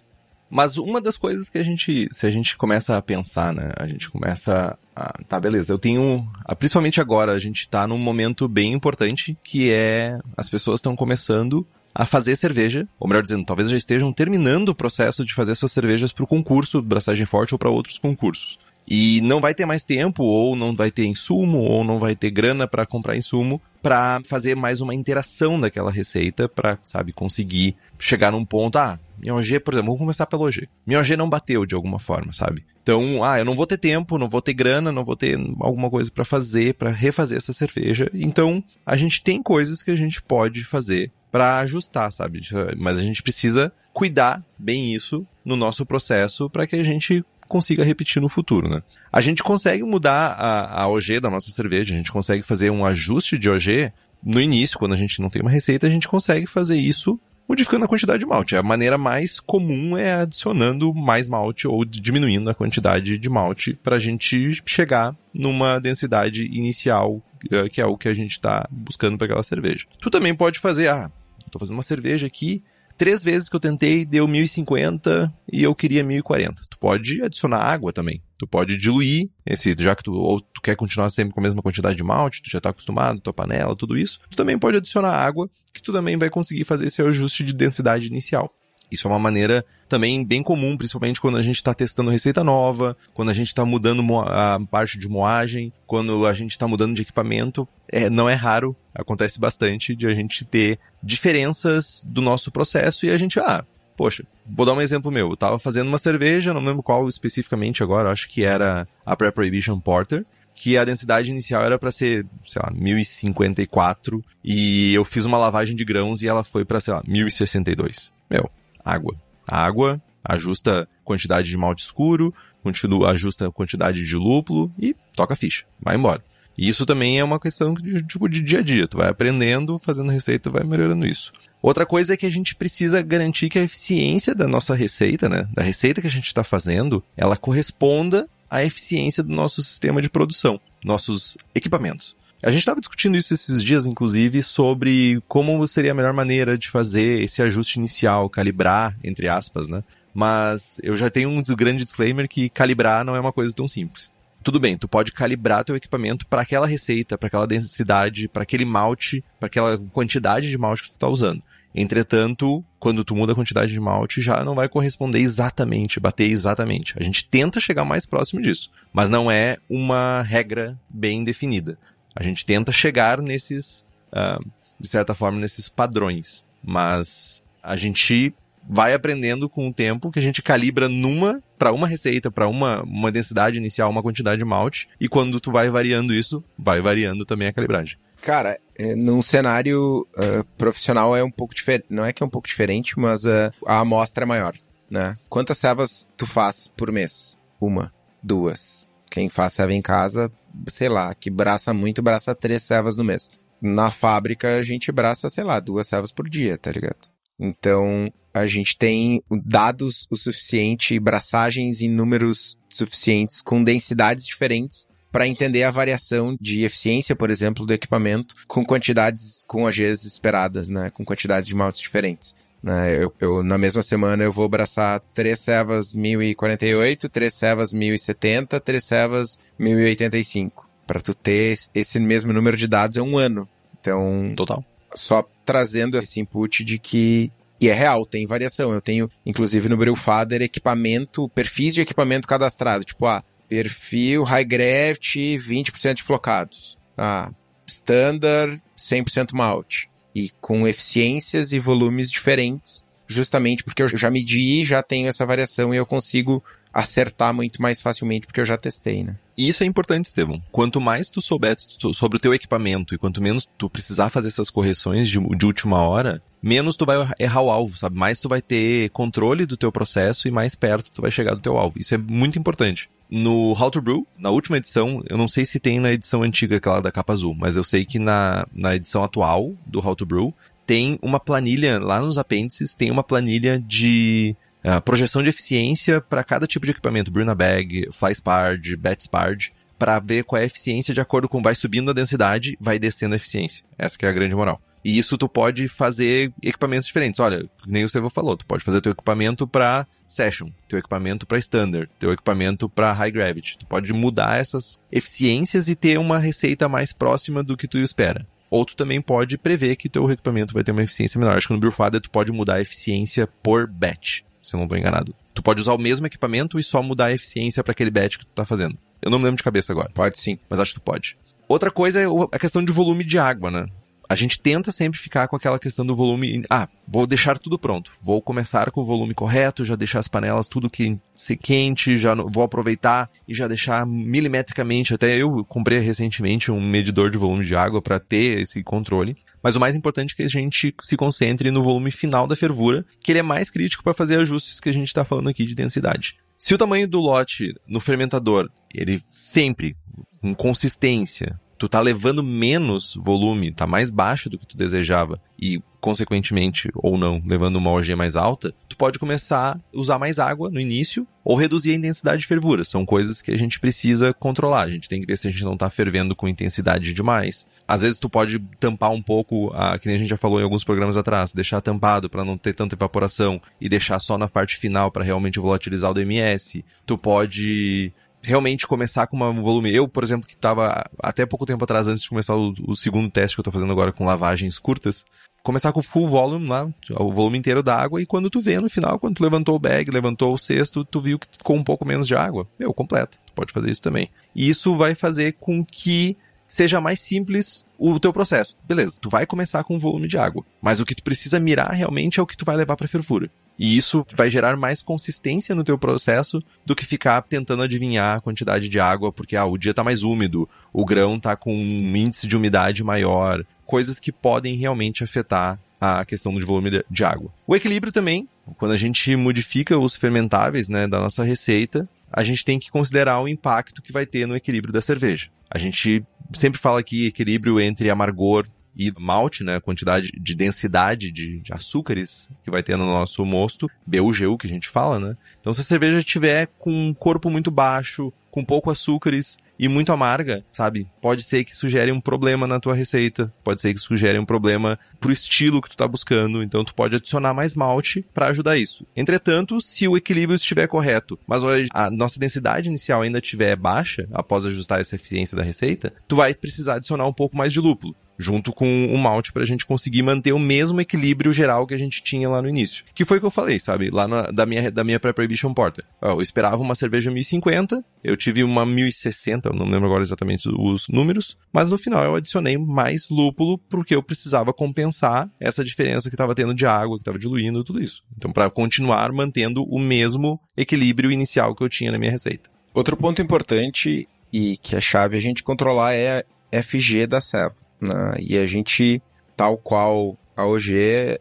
S1: Mas uma das coisas que a gente, se a gente começa a pensar, né, a gente começa a, tá, beleza, eu tenho, principalmente agora, a gente tá num momento bem importante, que é, as pessoas estão começando a fazer cerveja, ou melhor dizendo, talvez já estejam terminando o processo de fazer suas cervejas para o concurso Braçagem Forte ou para outros concursos. E não vai ter mais tempo, ou não vai ter insumo, ou não vai ter grana para comprar insumo para fazer mais uma interação daquela receita para, sabe, conseguir chegar num ponto, ah, minha OG, por exemplo, vamos começar pela OG. Minha OG não bateu de alguma forma, sabe? Então, ah, eu não vou ter tempo, não vou ter grana, não vou ter alguma coisa para fazer, para refazer essa cerveja. Então, a gente tem coisas que a gente pode fazer para ajustar, sabe? Mas a gente precisa cuidar bem isso no nosso processo para que a gente consiga repetir no futuro, né? A gente consegue mudar a, a OG da nossa cerveja, a gente consegue fazer um ajuste de OG no início, quando a gente não tem uma receita, a gente consegue fazer isso modificando a quantidade de malte. A maneira mais comum é adicionando mais malte ou diminuindo a quantidade de malte para a gente chegar numa densidade inicial, eh, que é o que a gente está buscando para aquela cerveja. Tu também pode fazer, ah, estou fazendo uma cerveja aqui, três vezes que eu tentei deu 1050 e eu queria 1040. Tu pode adicionar água também. Tu pode diluir esse, já que tu, ou tu quer continuar sempre com a mesma quantidade de malte, tu já está acostumado, tua panela, tudo isso. Tu também pode adicionar água, que tu também vai conseguir fazer esse ajuste de densidade inicial. Isso é uma maneira também bem comum, principalmente quando a gente está testando receita nova, quando a gente está mudando a parte de moagem, quando a gente está mudando de equipamento. É, não é raro, acontece bastante de a gente ter diferenças do nosso processo e a gente, ah, poxa, vou dar um exemplo meu. Eu tava fazendo uma cerveja, não lembro qual especificamente agora, acho que era a Pre-Prohibition Porter, que a densidade inicial era para ser, sei lá, 1054 e eu fiz uma lavagem de grãos e ela foi para, sei lá, 1062. Meu, água. A água ajusta quantidade de malte escuro, continua, ajusta a quantidade de lúpulo e toca a ficha. Vai embora. E isso também é uma questão de, tipo, de dia a dia. Tu vai aprendendo, fazendo receita, vai melhorando isso. Outra coisa é que a gente precisa garantir que a eficiência da nossa receita, né, da receita que a gente está fazendo, ela corresponda à eficiência do nosso sistema de produção, nossos equipamentos. A gente estava discutindo isso esses dias, inclusive, sobre como seria a melhor maneira de fazer esse ajuste inicial, calibrar, entre aspas, né? Mas eu já tenho um grande disclaimer que calibrar não é uma coisa tão simples. Tudo bem, tu pode calibrar teu equipamento para aquela receita, para aquela densidade, para aquele malte, para aquela quantidade de malte que tu está usando. Entretanto, quando tu muda a quantidade de malte, já não vai corresponder exatamente, bater exatamente. A gente tenta chegar mais próximo disso, mas não é uma regra bem definida. A gente tenta chegar nesses, uh, de certa forma, nesses padrões. Mas a gente vai aprendendo com o tempo que a gente calibra numa para uma receita, para uma, uma densidade inicial, uma quantidade de malte, e quando tu vai variando isso, vai variando também a calibragem.
S2: Cara, é, num cenário uh, profissional é um pouco diferente, não é que é um pouco diferente, mas uh, a amostra é maior, né? Quantas servas tu faz por mês? Uma, duas, quem faz serva em casa, sei lá, que braça muito, braça três servas no mês. Na fábrica, a gente braça, sei lá, duas servas por dia, tá ligado? Então, a gente tem dados o suficiente, braçagens em números suficientes, com densidades diferentes, para entender a variação de eficiência, por exemplo, do equipamento, com quantidades, com AGs esperadas, né? Com quantidades de maltes diferentes. Né? Eu, eu, na mesma semana eu vou abraçar três cevas 1048, três cevas 1070, três cevas 1085. Para tu ter esse mesmo número de dados é um ano. Então,
S1: total.
S2: Só trazendo esse input de que e é real, tem variação. Eu tenho, inclusive no Brewfather, equipamento, perfis de equipamento cadastrado. Tipo, ah, perfil High Gravity, 20% de flocados. Ah, Standard, 100% malte e com eficiências e volumes diferentes, justamente porque eu já medi, já tenho essa variação e eu consigo acertar muito mais facilmente, porque eu já testei, né?
S1: E isso é importante, Estevão. Quanto mais tu souber sobre o teu equipamento e quanto menos tu precisar fazer essas correções de, de última hora, menos tu vai errar o alvo, sabe? Mais tu vai ter controle do teu processo e mais perto tu vai chegar do teu alvo. Isso é muito importante. No How to Brew, na última edição, eu não sei se tem na edição antiga, aquela da capa azul, mas eu sei que na, na edição atual do How to Brew, tem uma planilha, lá nos apêndices, tem uma planilha de uh, projeção de eficiência para cada tipo de equipamento, Bruna Bag, FlySpard, BetSpard, para ver qual é a eficiência de acordo com vai subindo a densidade, vai descendo a eficiência. Essa é a grande moral. E isso tu pode fazer equipamentos diferentes. Olha, nem o Silvio falou, tu pode fazer teu equipamento para session, teu equipamento para standard, teu equipamento para high gravity. Tu pode mudar essas eficiências e ter uma receita mais próxima do que tu espera. Ou tu também pode prever que teu equipamento vai ter uma eficiência menor. Acho que no Brewfather tu pode mudar a eficiência por batch, se eu não estou enganado. Tu pode usar o mesmo equipamento e só mudar a eficiência para aquele batch que tu tá fazendo. Eu não me lembro de cabeça agora.
S2: Pode sim.
S1: Mas acho que tu pode. Outra coisa é a questão de volume de água, né? a gente tenta sempre ficar com aquela questão do volume. Ah, vou deixar tudo pronto. Vou começar com o volume correto, já deixar as panelas tudo que se quente, já vou aproveitar e já deixar milimetricamente. Até eu comprei recentemente um medidor de volume de água para ter esse controle. Mas o mais importante é que a gente se concentre no volume final da fervura, que ele é mais crítico para fazer ajustes que a gente está falando aqui de densidade. Se o tamanho do lote no fermentador, ele sempre com consistência, tu tá levando menos volume, tá mais baixo do que tu desejava e, consequentemente, ou não, levando uma OG mais alta, tu pode começar a usar mais água no início ou reduzir a intensidade de fervura. São coisas que a gente precisa controlar. A gente tem que ver se a gente não tá fervendo com intensidade demais. Às vezes tu pode tampar um pouco, a, que nem a gente já falou em alguns programas atrás, deixar tampado para não ter tanta evaporação e deixar só na parte final para realmente volatilizar o DMS. Tu pode realmente começar com um volume. Eu, por exemplo, que estava até pouco tempo atrás, antes de começar o, o segundo teste que eu estou fazendo agora com lavagens curtas, começar com full volume lá, o volume inteiro da água, e quando tu vê no final, quando tu levantou o bag, levantou o cesto, tu viu que ficou um pouco menos de água. Meu, completa. Tu pode fazer isso também. E isso vai fazer com que seja mais simples o teu processo. Beleza, tu vai começar com volume de água, mas o que tu precisa mirar realmente é o que tu vai levar para fervura. E isso vai gerar mais consistência no teu processo do que ficar tentando adivinhar a quantidade de água, porque ah, o dia está mais úmido, o grão está com um índice de umidade maior, coisas que podem realmente afetar a questão do volume de água. O equilíbrio também, quando a gente modifica os fermentáveis né, da nossa receita, a gente tem que considerar o impacto que vai ter no equilíbrio da cerveja. A gente sempre fala aqui equilíbrio entre amargor e malte, né, a quantidade de densidade de, de, açúcares que vai ter no nosso mosto, BUGU que a gente fala, né? Então se a cerveja tiver com um corpo muito baixo, com pouco açúcares e muito amarga, sabe? Pode ser que isso gere um problema na tua receita, pode ser que isso gere um problema pro estilo que tu tá buscando, então tu pode adicionar mais malte para ajudar isso. Entretanto, se o equilíbrio estiver correto, mas a nossa densidade inicial ainda estiver baixa, após ajustar essa eficiência da receita, tu vai precisar adicionar um pouco mais de lúpulo junto com o malte para a gente conseguir manter o mesmo equilíbrio geral que a gente tinha lá no início. Que foi o que eu falei, sabe? Lá na, da minha, da minha pré-prohibition porter. Eu esperava uma cerveja 1050, eu tive uma 1060, eu não lembro agora exatamente os números, mas no final eu adicionei mais lúpulo porque eu precisava compensar essa diferença que estava tendo de água, que estava diluindo, tudo isso. Então, para continuar mantendo o mesmo equilíbrio inicial que eu tinha na minha receita.
S2: Outro ponto importante e que é chave a gente controlar é a FG da ceva. Né? E a gente, tal qual a OG,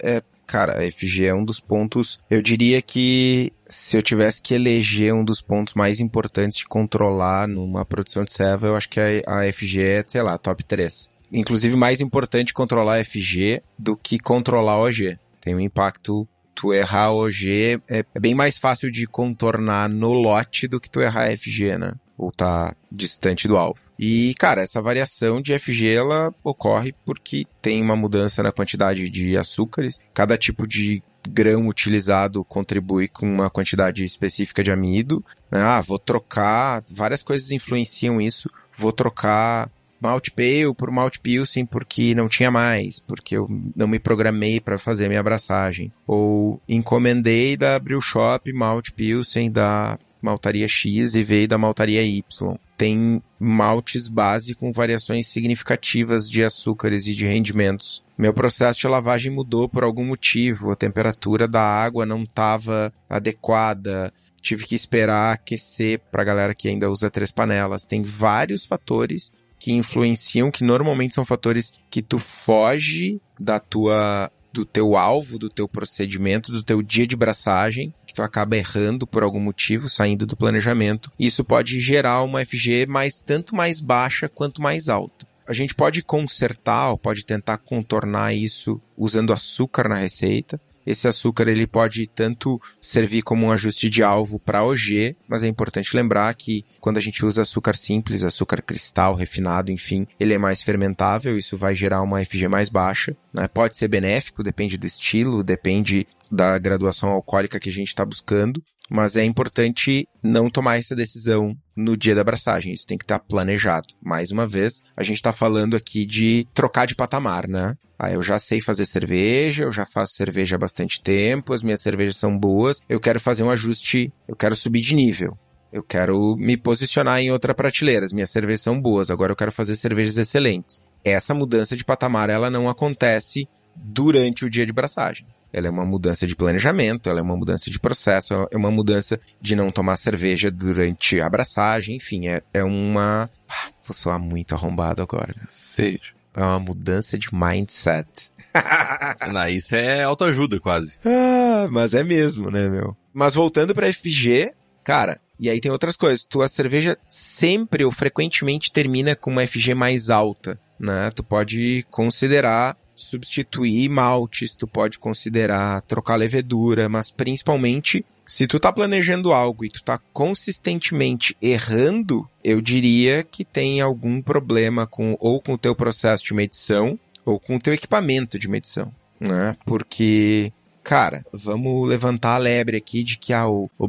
S2: é, cara, a FG é um dos pontos. Eu diria que se eu tivesse que eleger um dos pontos mais importantes de controlar numa produção de serva, eu acho que a, a FG é, sei lá, top 3. Inclusive, mais importante controlar a FG do que controlar a OG. Tem um impacto tu errar OG é, é, bem mais fácil de contornar no lote do que tu errar FG, né? Ou tá distante do alvo. E, cara, essa variação de FG ela ocorre porque tem uma mudança na quantidade de açúcares. Cada tipo de grão utilizado contribui com uma quantidade específica de amido. Né? Ah, vou trocar, várias coisas influenciam isso. Vou trocar Malt Pale por Malt Pilsen porque não tinha mais, porque eu não me programei para fazer minha abraçagem. Ou encomendei da Brew Shop Malt Pilsen da maltaria X e veio da maltaria Y. Tem maltes base com variações significativas de açúcares e de rendimentos. Meu processo de lavagem mudou por algum motivo, a temperatura da água não estava adequada, tive que esperar aquecer pra galera que ainda usa três panelas. Tem vários fatores que influenciam, que normalmente são fatores que tu foge da tua do teu alvo, do teu procedimento, do teu dia de braçagem, acaba errando por algum motivo, saindo do planejamento. Isso pode gerar uma FG mais tanto mais baixa quanto mais alta. A gente pode consertar ou pode tentar contornar isso usando açúcar na receita. Esse açúcar ele pode tanto servir como um ajuste de alvo para OG, mas é importante lembrar que quando a gente usa açúcar simples, açúcar cristal, refinado, enfim, ele é mais fermentável, isso vai gerar uma FG mais baixa. Né? Pode ser benéfico, depende do estilo, depende da graduação alcoólica que a gente está buscando, mas é importante não tomar essa decisão no dia da abraçagem. Isso tem que estar tá planejado. Mais uma vez, a gente está falando aqui de trocar de patamar, né? Ah, eu já sei fazer cerveja, eu já faço cerveja há bastante tempo, as minhas cervejas são boas, eu quero fazer um ajuste, eu quero subir de nível. Eu quero me posicionar em outra prateleira. As minhas cervejas são boas, agora eu quero fazer cervejas excelentes. Essa mudança de patamar, ela não acontece durante o dia de braçagem. Ela é uma mudança de planejamento, ela é uma mudança de processo, é uma mudança de não tomar cerveja durante a abraçagem, enfim, é, é uma. Ah, vou soar muito arrombado agora.
S1: Seja.
S2: É uma mudança de mindset.
S1: Não, isso é autoajuda quase.
S2: Ah, mas é mesmo, né, meu? Mas voltando pra FG, cara, e aí tem outras coisas. Tua cerveja sempre ou frequentemente termina com uma FG mais alta, né? Tu pode considerar substituir maltes, tu pode considerar trocar levedura, mas principalmente se tu tá planejando algo e tu tá consistentemente errando, eu diria que tem algum problema com ou com o teu processo de medição ou com o teu equipamento de medição, né? Porque cara, vamos levantar a lebre aqui de que ah, o, o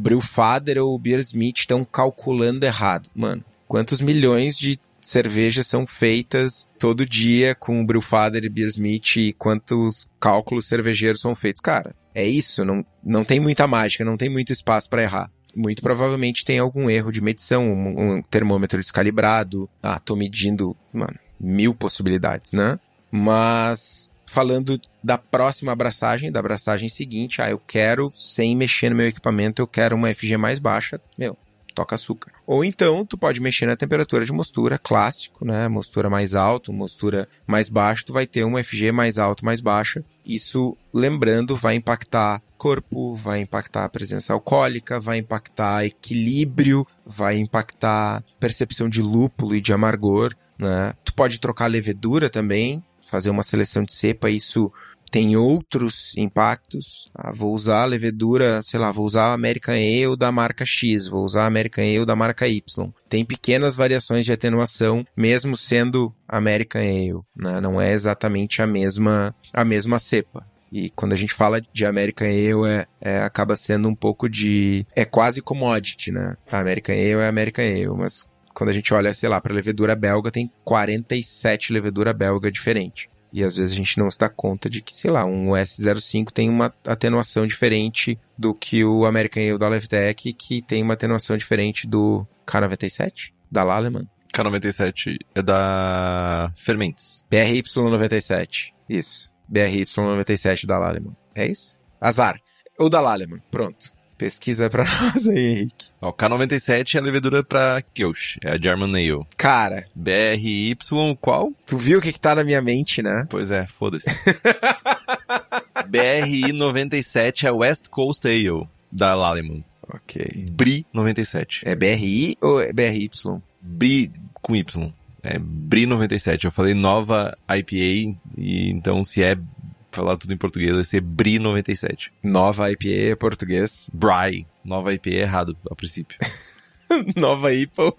S2: ou o Beersmith estão calculando errado. Mano, quantos milhões de cervejas são feitas todo dia com o Brewfather e Beersmith e quantos cálculos cervejeiros são feitos. Cara, é isso, não, não tem muita mágica, não tem muito espaço para errar. Muito provavelmente tem algum erro de medição, um, um termômetro descalibrado. Ah, tô medindo, mano, mil possibilidades, né? Mas falando da próxima abraçagem, da abraçagem seguinte, ah, eu quero, sem mexer no meu equipamento, eu quero uma FG mais baixa, meu, toca açúcar. Ou então, tu pode mexer na temperatura de mostura, clássico, né? Mostura mais alta, mostura mais baixa, tu vai ter uma FG mais alta, mais baixa. Isso, lembrando, vai impactar corpo, vai impactar a presença alcoólica, vai impactar equilíbrio, vai impactar percepção de lúpulo e de amargor, né? Tu pode trocar levedura também, fazer uma seleção de cepa, isso tem outros impactos. Ah, vou usar a levedura, sei lá, vou usar a American Ale da marca X, vou usar a American Ale da marca Y. Tem pequenas variações de atenuação, mesmo sendo American Ale, né? Não é exatamente a mesma, a mesma cepa. E quando a gente fala de American Ale, é, é, acaba sendo um pouco de... É quase commodity, né? A American Ale é American Ale, mas quando a gente olha, sei lá, para levedura belga, tem 47 levedura belga diferente. E às vezes a gente não se dá conta de que, sei lá, um S05 tem uma atenuação diferente do que o American Ale da Levtech, que tem uma atenuação diferente do K97, da Laleman.
S1: K97 é da Fermentes.
S2: BRY97, isso. BRY97 da Laleman. É isso? Azar. Ou da Laleman, pronto. Pesquisa pra nós aí, Henrique.
S1: Ó, o K97 é a levedura pra Kölsch, é a German Ale.
S2: Cara.
S1: BRY qual?
S2: Tu viu o que que tá na minha mente, né?
S1: Pois é, foda-se. BRI 97 é West Coast Ale, da Laleman.
S2: Ok.
S1: BRI 97.
S2: É BRI ou é BRY?
S1: BRI com Y. É BRI 97. Eu falei nova IPA, e então se é falar tudo em português, vai ser BRI 97.
S2: Nova IPA é português.
S1: Bry. Nova IPA é errado, a princípio.
S2: Nova IPA.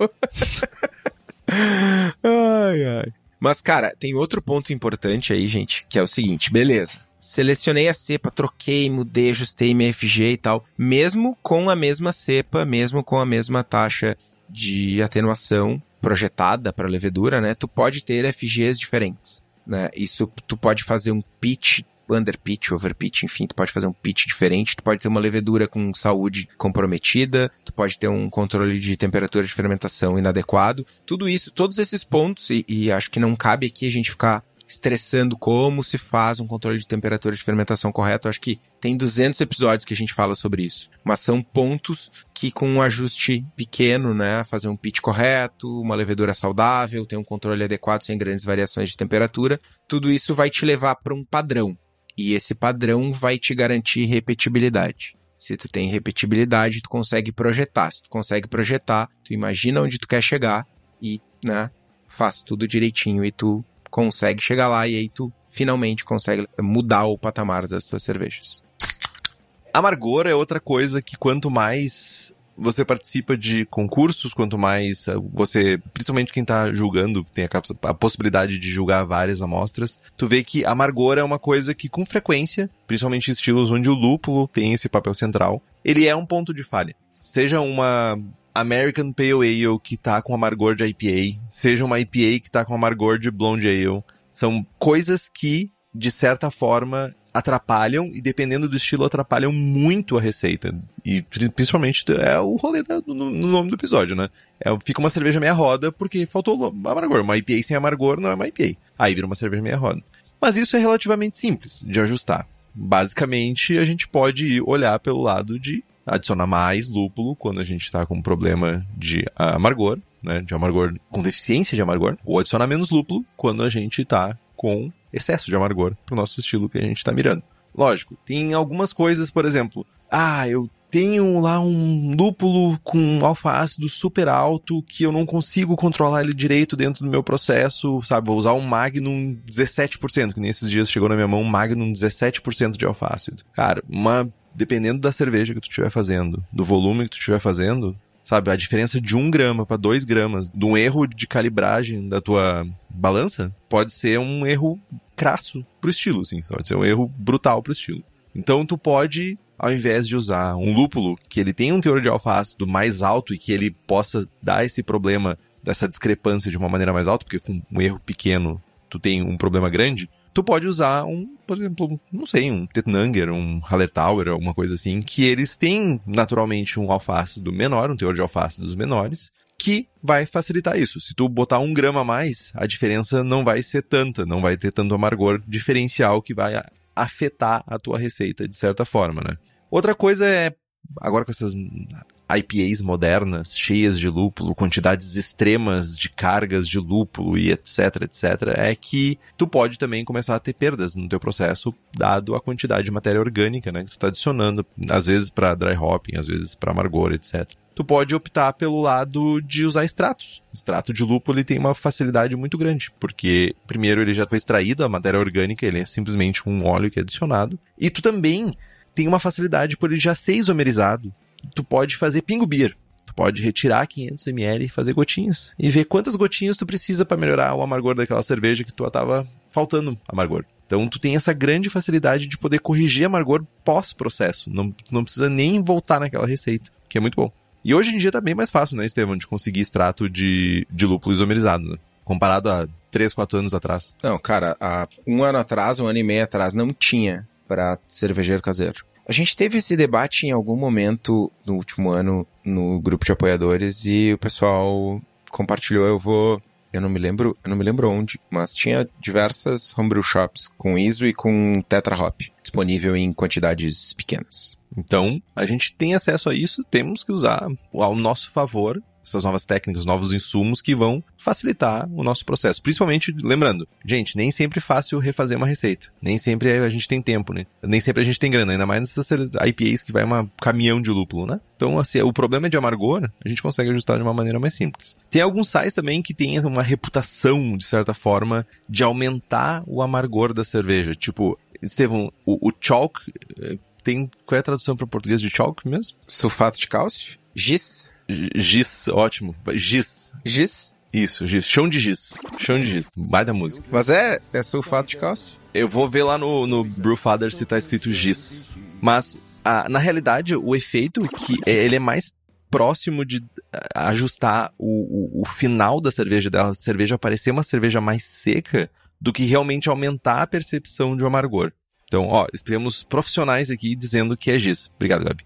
S2: ai, ai. Mas, cara, tem outro ponto importante aí, gente, que é o seguinte, beleza. Selecionei a cepa, troquei, mudei, ajustei minha FG e tal. Mesmo com a mesma cepa, mesmo com a mesma taxa de atenuação projetada para levedura, né? Tu pode ter FGs diferentes né? Isso tu pode fazer um pitch under pitch, over pitch, enfim, tu pode fazer um pitch diferente, tu pode ter uma levedura com saúde comprometida, tu pode ter um controle de temperatura de fermentação inadequado. Tudo isso, todos esses pontos, e, e acho que não cabe aqui a gente ficar estressando como se faz um controle de temperatura de fermentação correto. Acho que tem 200 episódios que a gente fala sobre isso. Mas são pontos que com um ajuste pequeno, né, fazer um pitch correto, uma levedura saudável, ter um controle adequado sem grandes variações de temperatura, tudo isso vai te levar para um padrão. E esse padrão vai te garantir repetibilidade. Se tu tem repetibilidade, tu consegue projetar. Se tu consegue projetar, tu imagina onde tu quer chegar e, né, faz tudo direitinho e tu consegue chegar lá e aí tu finalmente consegue mudar o patamar das tuas cervejas.
S1: Amargor é outra coisa que quanto mais você participa de concursos, quanto mais eh, você, principalmente quem tá julgando, tem a, a, possibilidade de julgar várias amostras, tu vê que amargor é uma coisa que com frequência, principalmente estilos onde o lúpulo tem esse papel central, ele é um ponto de falha. Seja uma American Pale Ale que tá com amargor de IPA, seja uma IPA que tá com amargor de Blonde Ale, são coisas que, de certa forma, atrapalham e dependendo do estilo atrapalham muito a receita. E principalmente é o rolê da, no, no, nome do episódio, né? É, fica uma cerveja meia roda porque faltou amargor. Uma IPA sem amargor não é uma IPA. Aí vira uma cerveja meia roda. Mas isso é relativamente simples de ajustar. Basicamente, a gente pode olhar pelo lado de adicionar mais lúpulo quando a gente está com problema de amargor, né? De amargor com deficiência de amargor, ou adicionar menos lúpulo quando a gente está com excesso de amargor pro nosso estilo que a gente tá mirando. Lógico, tem algumas coisas, por exemplo, ah, eu tenho lá um lúpulo com alfa-ácido super alto que eu não consigo controlar ele direito dentro do meu processo, sabe? Vou usar um Magnum 17%, que nesses dias chegou na minha mão um Magnum 17% de alfa-ácido. Cara, uma dependendo da cerveja que tu estiver fazendo, do volume que tu estiver fazendo, sabe? A diferença de um grama para dois gramas, de um erro de calibragem da tua balança, pode ser um erro crasso pro estilo, assim. Pode ser um erro brutal pro estilo. Então tu pode, ao invés de usar um lúpulo que ele tem um teor de alfa-ácido mais alto e que ele possa dar esse problema dessa discrepância de uma maneira mais alta, porque com um erro pequeno tu tem um problema grande, tu pode usar um, por exemplo, não sei, um Tetnanger, um Hallertauer, alguma coisa assim, que eles têm naturalmente um alfa-ácido menor, um teor de alfa-ácidos menores, que vai facilitar isso. Se tu botar um grama a mais, a diferença não vai ser tanta, não vai ter tanto amargor diferencial que vai afetar a tua receita de certa forma, né? Outra coisa é, agora com essas IPAs modernas, cheias de lúpulo, quantidades extremas de cargas de lúpulo e etc, etc, é que tu pode também começar a ter perdas no teu processo, dado a quantidade de matéria orgânica, né, que tu tá adicionando, às vezes para dry hopping, às vezes para amargor, etc. Tu pode optar pelo lado de usar extratos. O extrato de lúpulo ele tem uma facilidade muito grande, porque primeiro ele já foi extraído a matéria orgânica, ele é simplesmente um óleo que é adicionado, e tu também tem uma facilidade por ele já ser isomerizado tu pode fazer pingo beer. Tu pode retirar 500 ml e fazer gotinhas. E ver quantas gotinhas tu precisa para melhorar o amargor daquela cerveja que tu tava faltando amargor. Então tu tem essa grande facilidade de poder corrigir amargor pós-processo. Não, não precisa nem voltar naquela receita, que é muito bom. E hoje em dia tá bem mais fácil, né, Estevam, de conseguir extrato de, de lúpulo isomerizado, né? Comparado a 3, 4 anos atrás.
S2: Não, cara, há um ano atrás, um ano e meio atrás, não tinha para cervejeiro caseiro. A gente teve esse debate em algum momento no último ano no grupo de apoiadores e o pessoal compartilhou. Eu vou, eu não me lembro, eu não me lembro onde, mas tinha diversas homebrew shops com ISO e com Tetra Hop disponível em quantidades pequenas.
S1: Então, a gente tem acesso a isso, temos que usar ao nosso favor essas novas técnicas, novos insumos que vão facilitar o nosso processo. Principalmente, lembrando, gente, nem sempre é fácil refazer uma receita. Nem sempre a gente tem tempo, né? Nem sempre a gente tem grana, ainda mais nessas IPAs que vai um caminhão de lúpulo, né? Então, assim, o problema de amargor, a gente consegue ajustar de uma maneira mais simples. Tem alguns sais também que têm uma reputação, de certa forma, de aumentar o amargor da cerveja. Tipo, Estevão, o, o chalk, eh, tem, qual é a tradução para português de chalk mesmo?
S2: Sulfato de cálcio?
S1: Giz? Giz, ótimo. Giz.
S2: Giz?
S1: Isso, giz. Chão de giz. Chão de giz. Vai da música.
S2: Mas é, é sulfato de cálcio?
S1: Eu vou ver lá no, no Brewfather se tá escrito giz. Mas, a, na realidade, o efeito que é, ele é mais próximo de ajustar o, o, o final da cerveja dela, a cerveja parecer uma cerveja mais seca, do que realmente aumentar a percepção de um amargor. Então, ó, temos profissionais aqui dizendo que é giz. Obrigado, Gabi.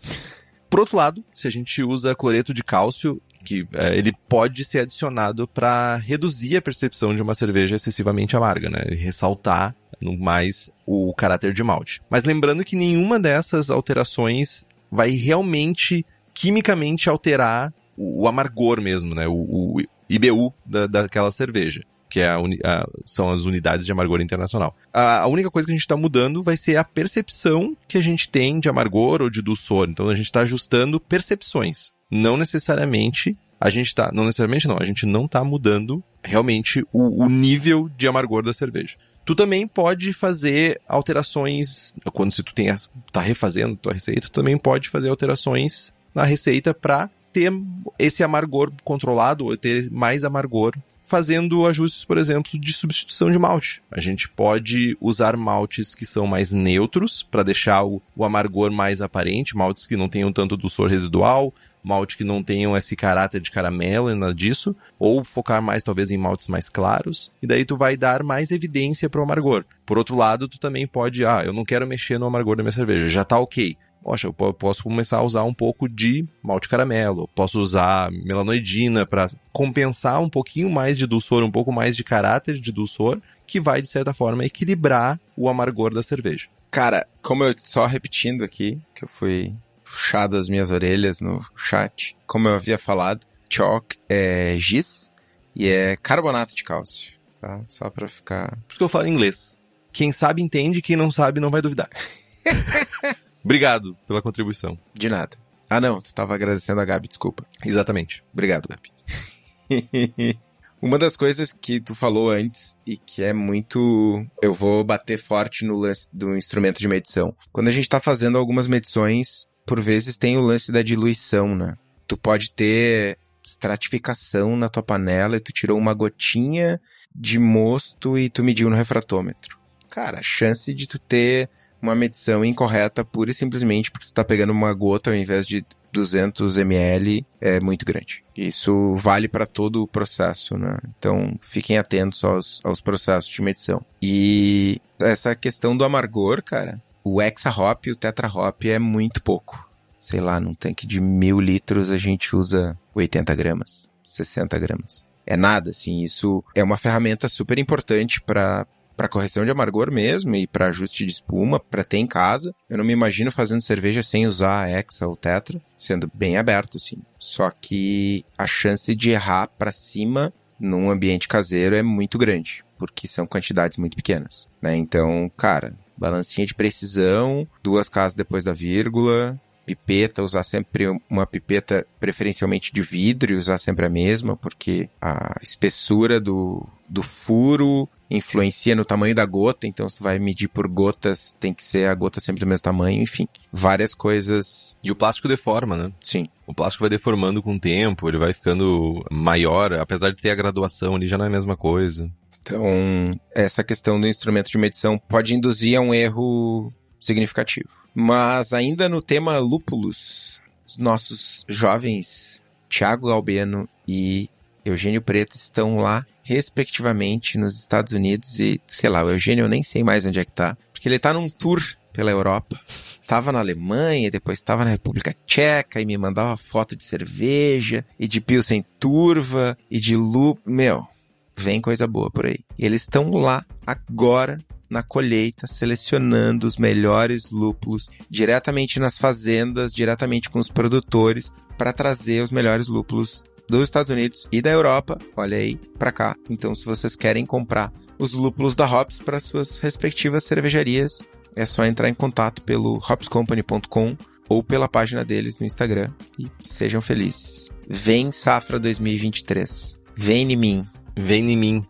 S1: Por outro lado, se a gente usa cloreto de cálcio, que é, ele pode ser adicionado para reduzir a percepção de uma cerveja excessivamente amarga, né? Ressaltar mais o caráter de malte. Mas lembrando que nenhuma dessas alterações vai realmente quimicamente alterar o, o amargor mesmo, né? O, o IBU da, daquela cerveja que é a a, são as unidades de amargor internacional. A, a única coisa que a gente está mudando vai ser a percepção que a gente tem de amargor ou de dulçor. Então a gente está ajustando percepções. Não necessariamente a gente está, não necessariamente não, a gente não está mudando realmente o, o nível de amargor da cerveja. Tu também pode fazer alterações, quando se tu tem, tá refazendo tua receita, tu também pode fazer alterações na receita para ter esse amargor controlado, ou ter mais amargor fazendo ajustes, por exemplo, de substituição de malte. A gente pode usar maltes que são mais neutros para deixar o, o, amargor mais aparente, maltes que não tenham tanto dulçor residual, malte que não tenham esse caráter de caramelo e nada disso, ou focar mais talvez em maltes mais claros, e daí tu vai dar mais evidência para o amargor. Por outro lado, tu também pode, ah, eu não quero mexer no amargor da minha cerveja, já tá ok poxa, eu posso começar a usar um pouco de malte caramelo, posso usar melanoidina para compensar um pouquinho mais de dulçor, um pouco mais de caráter de dulçor, que vai, de certa forma, equilibrar o amargor da cerveja.
S2: Cara, como eu só repetindo aqui, que eu fui puxado as minhas orelhas no chat, como eu havia falado, chalk é giz e é carbonato de cálcio, tá? Só pra ficar...
S1: Por isso que eu falo em inglês. Quem sabe entende, quem não sabe não vai duvidar. Obrigado pela contribuição.
S2: De nada. Ah, não, tu estava agradecendo a Gabi, desculpa.
S1: Exatamente.
S2: Obrigado, Gabi. Uma das coisas que tu falou antes e que é muito. Eu vou bater forte no lance do instrumento de medição. Quando a gente está fazendo algumas medições, por vezes tem o lance da diluição, né? Tu pode ter estratificação na tua panela e tu tirou uma gotinha de mosto e tu mediu no refratômetro. Cara, a chance de tu ter uma medição incorreta pura e simplesmente porque tu tá pegando uma gota ao invés de 200 ml é muito grande. Isso vale para todo o processo, né? Então, fiquem atentos aos, aos processos de medição. E essa questão do amargor, cara, o hexa hop e o tetra hop é muito pouco. Sei lá, num tanque de mil litros a gente usa 80 gramas, 60 gramas. É nada, assim, isso é uma ferramenta super importante para para correção de amargor mesmo e para ajuste de espuma, para ter em casa. Eu não me imagino fazendo cerveja sem usar Hexa ou Tetra, sendo bem aberto assim. Só que a chance de errar para cima num ambiente caseiro é muito grande, porque são quantidades muito pequenas, né? Então, cara, balancinha de precisão, duas casas depois da vírgula, pipeta, usar sempre uma pipeta preferencialmente de vidro e usar sempre a mesma, porque a espessura do, do furo influencia no tamanho da gota, então se tu vai medir por gotas, tem que ser a gota sempre do mesmo tamanho, enfim, várias coisas.
S1: E o plástico deforma, né?
S2: Sim.
S1: O plástico vai deformando com o tempo, ele vai ficando maior, apesar de ter a graduação, ele já não é a mesma coisa.
S2: Então, essa questão do instrumento de medição pode induzir a um erro significativo. Mas ainda no tema lúpulos, os nossos jovens Thiago Albeno e Eugênio Preto estão lá, respectivamente, nos Estados Unidos e, sei lá, o Eugênio eu nem sei mais onde é que tá, porque ele tá num tour pela Europa. Tava na Alemanha, depois estava na República Tcheca e me mandava foto de cerveja e de Pilsen Turva e de lúpulo. Meu, vem coisa boa por aí. E eles estão lá agora na colheita, selecionando os melhores lúpulos diretamente nas fazendas, diretamente com os produtores, para trazer os melhores lúpulos dos Estados Unidos e da Europa, olha aí, para cá. Então, se vocês querem comprar os lúpulos da Hops para suas respectivas cervejarias, é só entrar em contato pelo hopscompany.com ou pela página deles no Instagram e sejam felizes. Vem Safra 2023. Vem em mim.
S1: Vem em mim.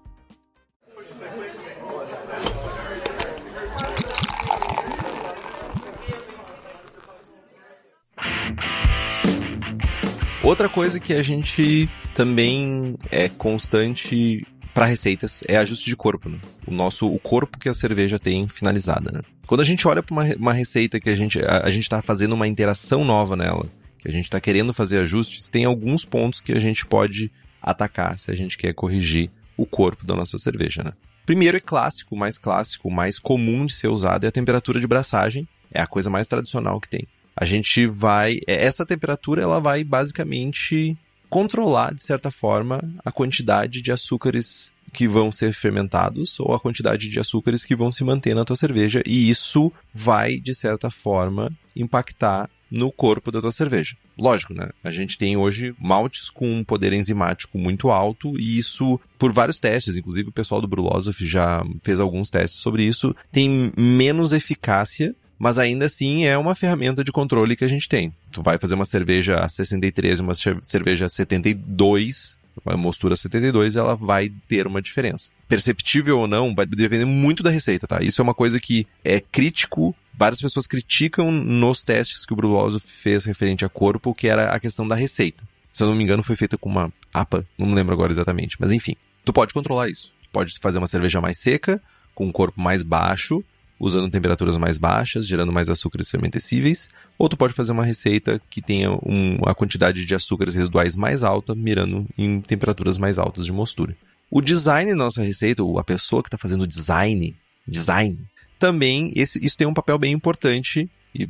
S1: Outra coisa que a gente também é constante para receitas é ajuste de corpo, né? O nosso o corpo que a cerveja tem finalizada, né? Quando a gente olha para uma, uma receita que a gente a, a gente está fazendo uma interação nova nela, que a gente está querendo fazer ajustes, tem alguns pontos que a gente pode atacar se a gente quer corrigir o corpo da nossa cerveja, né? Primeiro é clássico, mais clássico, mais comum de ser usado é a temperatura de braçagem, é a coisa mais tradicional que tem a gente vai. É, essa temperatura ela vai basicamente controlar, de certa forma, a quantidade de açúcares que vão ser fermentados ou a quantidade de açúcares que vão se manter na tua cerveja e isso vai de certa forma impactar no corpo da tua cerveja. Lógico, né? A gente tem hoje maltes com um poder enzimático muito alto e isso, por vários testes, inclusive o pessoal do Brulosoph já fez alguns testes sobre isso, tem menos eficácia mas ainda assim é uma ferramenta de controle que a gente tem. Tu vai fazer uma cerveja a 63 e uma cerveja a 72, uma mostura 72, ela vai ter uma diferença. Perceptível ou não, vai depender muito da receita, tá? Isso é uma coisa que é crítico várias pessoas criticam nos testes que o Bruloso fez referente a corpo, que era a questão da receita. Se eu não me engano, foi feita com uma APA, não lembro agora exatamente, mas enfim. Tu pode controlar isso. Tu pode fazer uma cerveja mais seca, com um corpo mais baixo, usando temperaturas mais baixas, gerando mais açúcares fermentescíveis, ou tu pode fazer uma receita que tenha um, a quantidade de açúcares residuais mais alta, mirando em temperaturas mais altas de mostura. O design da nossa receita, ou a pessoa que está fazendo design, design, também esse, isso tem um papel bem importante e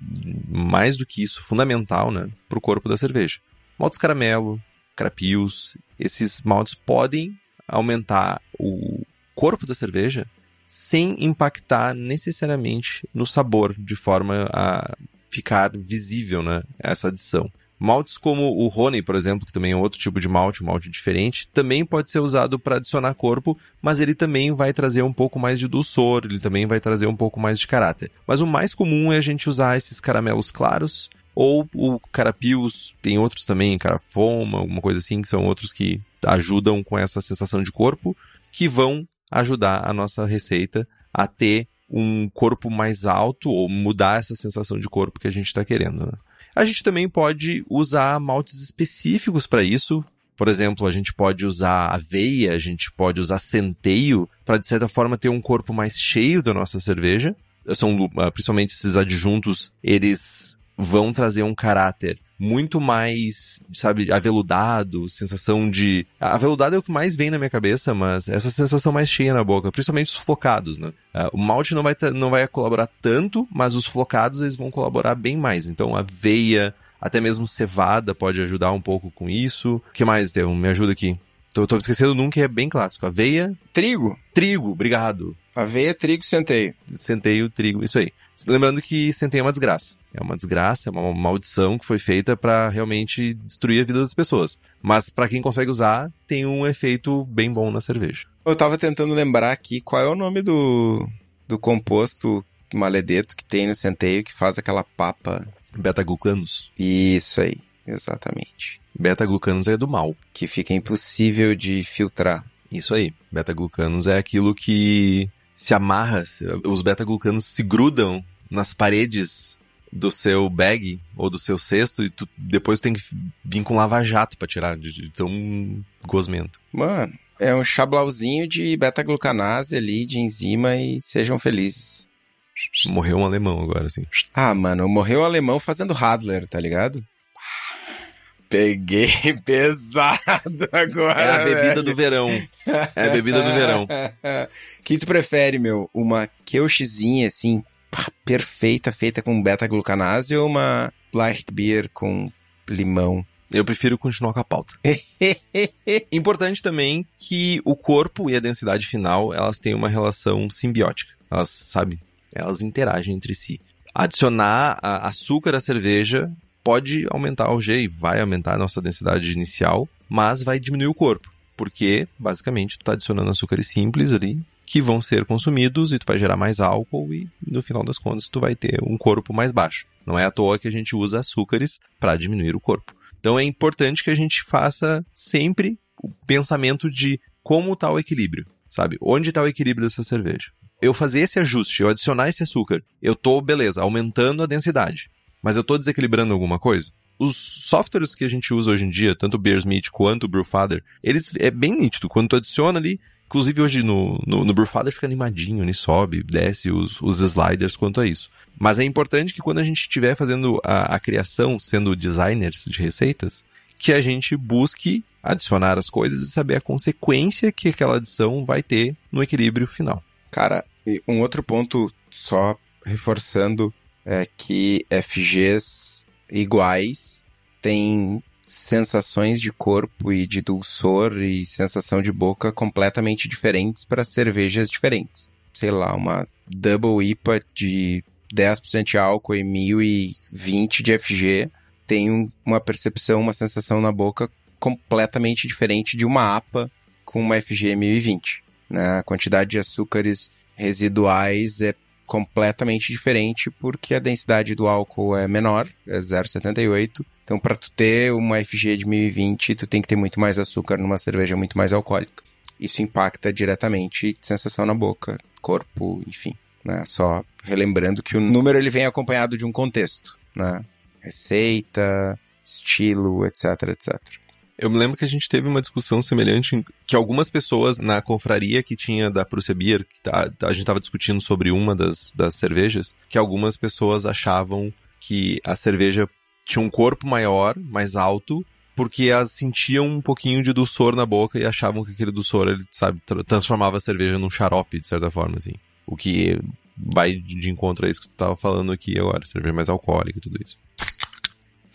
S1: mais do que isso, fundamental, né, para o corpo da cerveja. Maltes caramelo, carapios, esses maltes podem aumentar o corpo da cerveja sem impactar necessariamente no sabor, de forma a ficar visível, né, essa adição. Maltes como o Rony, por exemplo, que também é outro tipo de malte, um malte diferente, também pode ser usado para adicionar corpo, mas ele também vai trazer um pouco mais de dulçor, ele também vai trazer um pouco mais de caráter. Mas o mais comum é a gente usar esses caramelos claros, ou o carapios, tem outros também, carafoma, alguma coisa assim, que são outros que ajudam com essa sensação de corpo, que vão ajudar a nossa receita a ter um corpo mais alto ou mudar essa sensação de corpo que a gente está querendo. Né? A gente também pode usar maltes específicos para isso. Por exemplo, a gente pode usar aveia, a gente pode usar centeio para de certa forma ter um corpo mais cheio da nossa cerveja. São ah, principalmente esses adjuntos, eles vão trazer um caráter muito mais, sabe, aveludado, sensação de. Aveludado é o que mais vem na minha cabeça, mas essa sensação mais cheia na boca, principalmente os flocados, né? Uh, o malte não vai, não vai colaborar tanto, mas os flocados eles vão colaborar bem mais. Então, aveia, até mesmo cevada pode ajudar um pouco com isso. O que mais, Estevam? Me ajuda aqui. Tô, tô esquecendo um que é bem clássico. Aveia.
S2: Trigo.
S1: Trigo, obrigado.
S2: Aveia, trigo, centeio.
S1: Centeio, trigo, isso aí. Lembrando que centeio é uma desgraça. É uma desgraça, é uma maldição que foi feita para realmente destruir a vida das pessoas. Mas para quem consegue usar, tem um efeito bem bom na cerveja.
S2: Eu tava tentando lembrar aqui qual é o nome do, do composto maledeto que tem no centeio que faz aquela papa.
S1: Beta-glucanos.
S2: Isso aí, exatamente.
S1: Beta-glucanos é do mal.
S2: Que fica impossível de filtrar.
S1: Isso aí. Beta-glucanos é aquilo que se amarra, os beta-glucanos se grudam nas paredes do seu bag ou do seu cesto e tu depois tem que vir com lava-jato pra tirar de, de tão gosmento.
S2: Mano, é um chablauzinho de beta-glucanase ali, de enzima e sejam felizes.
S1: Morreu um alemão agora, assim.
S2: Ah, mano, morreu um alemão fazendo Radler, tá ligado? Peguei pesado agora.
S1: É a bebida
S2: velho.
S1: do verão. É a bebida do verão.
S2: que tu prefere, meu? Uma Keuschzinha, assim, perfeita, feita com beta-glucanase ou uma light beer com limão?
S1: Eu prefiro continuar com a pauta. Importante também que o corpo e a densidade final, elas têm uma relação simbiótica. Elas, sabe, elas interagem entre si. Adicionar açúcar à cerveja pode aumentar o G e vai aumentar a nossa densidade inicial, mas vai diminuir o corpo. Porque, basicamente, tu tá adicionando açúcares simples ali, que vão ser consumidos e tu vai gerar mais álcool e, no final das contas, tu vai ter um corpo mais baixo. Não é à toa que a gente usa açúcares para diminuir o corpo. Então é importante que a gente faça sempre o pensamento de como está o equilíbrio, sabe? Onde está o equilíbrio dessa cerveja? Eu fazer esse ajuste, eu adicionar esse açúcar, eu tô, beleza, aumentando a densidade mas eu estou desequilibrando alguma coisa? Os softwares que a gente usa hoje em dia, tanto o Beersmeet quanto o Brewfather, eles é bem nítido. Quando tu adiciona ali, inclusive hoje no, no, no Brewfather fica animadinho, ele sobe, desce os, os sliders quanto a isso. Mas é importante que quando a gente estiver fazendo a, a criação, sendo designers de receitas, que a gente busque adicionar as coisas e saber a consequência que aquela adição vai ter no equilíbrio final.
S2: Cara, um outro ponto só reforçando é que FGs iguais têm sensações de corpo e de dulçor e sensação de boca completamente diferentes para cervejas diferentes. Sei lá, uma Double IPA de 10% de álcool e 1020 de FG tem uma percepção, uma sensação na boca completamente diferente de uma APA com uma FG 1020. Né? A quantidade de açúcares residuais é completamente diferente porque a densidade do álcool é menor, é 0,78. Então, para tu ter uma FG de 1020, tu tem que ter muito mais açúcar numa cerveja muito mais alcoólica. Isso impacta diretamente sensação na boca, corpo, enfim. Né? Só relembrando que o número ele vem acompanhado de um contexto, né? Receita, estilo, etc, etc.
S1: Eu me lembro que a gente teve uma discussão semelhante que algumas pessoas na confraria que tinha da Prússia Beer, que tá, a gente estava discutindo sobre uma das, das cervejas, que algumas pessoas achavam que a cerveja tinha um corpo maior, mais alto, porque elas sentiam um pouquinho de doçor na boca e achavam que aquele doçor, ele, sabe, transformava a cerveja num xarope, de certa forma, assim. O que vai de encontro a isso que tu tava falando aqui agora, cerveja mais alcoólica e tudo isso.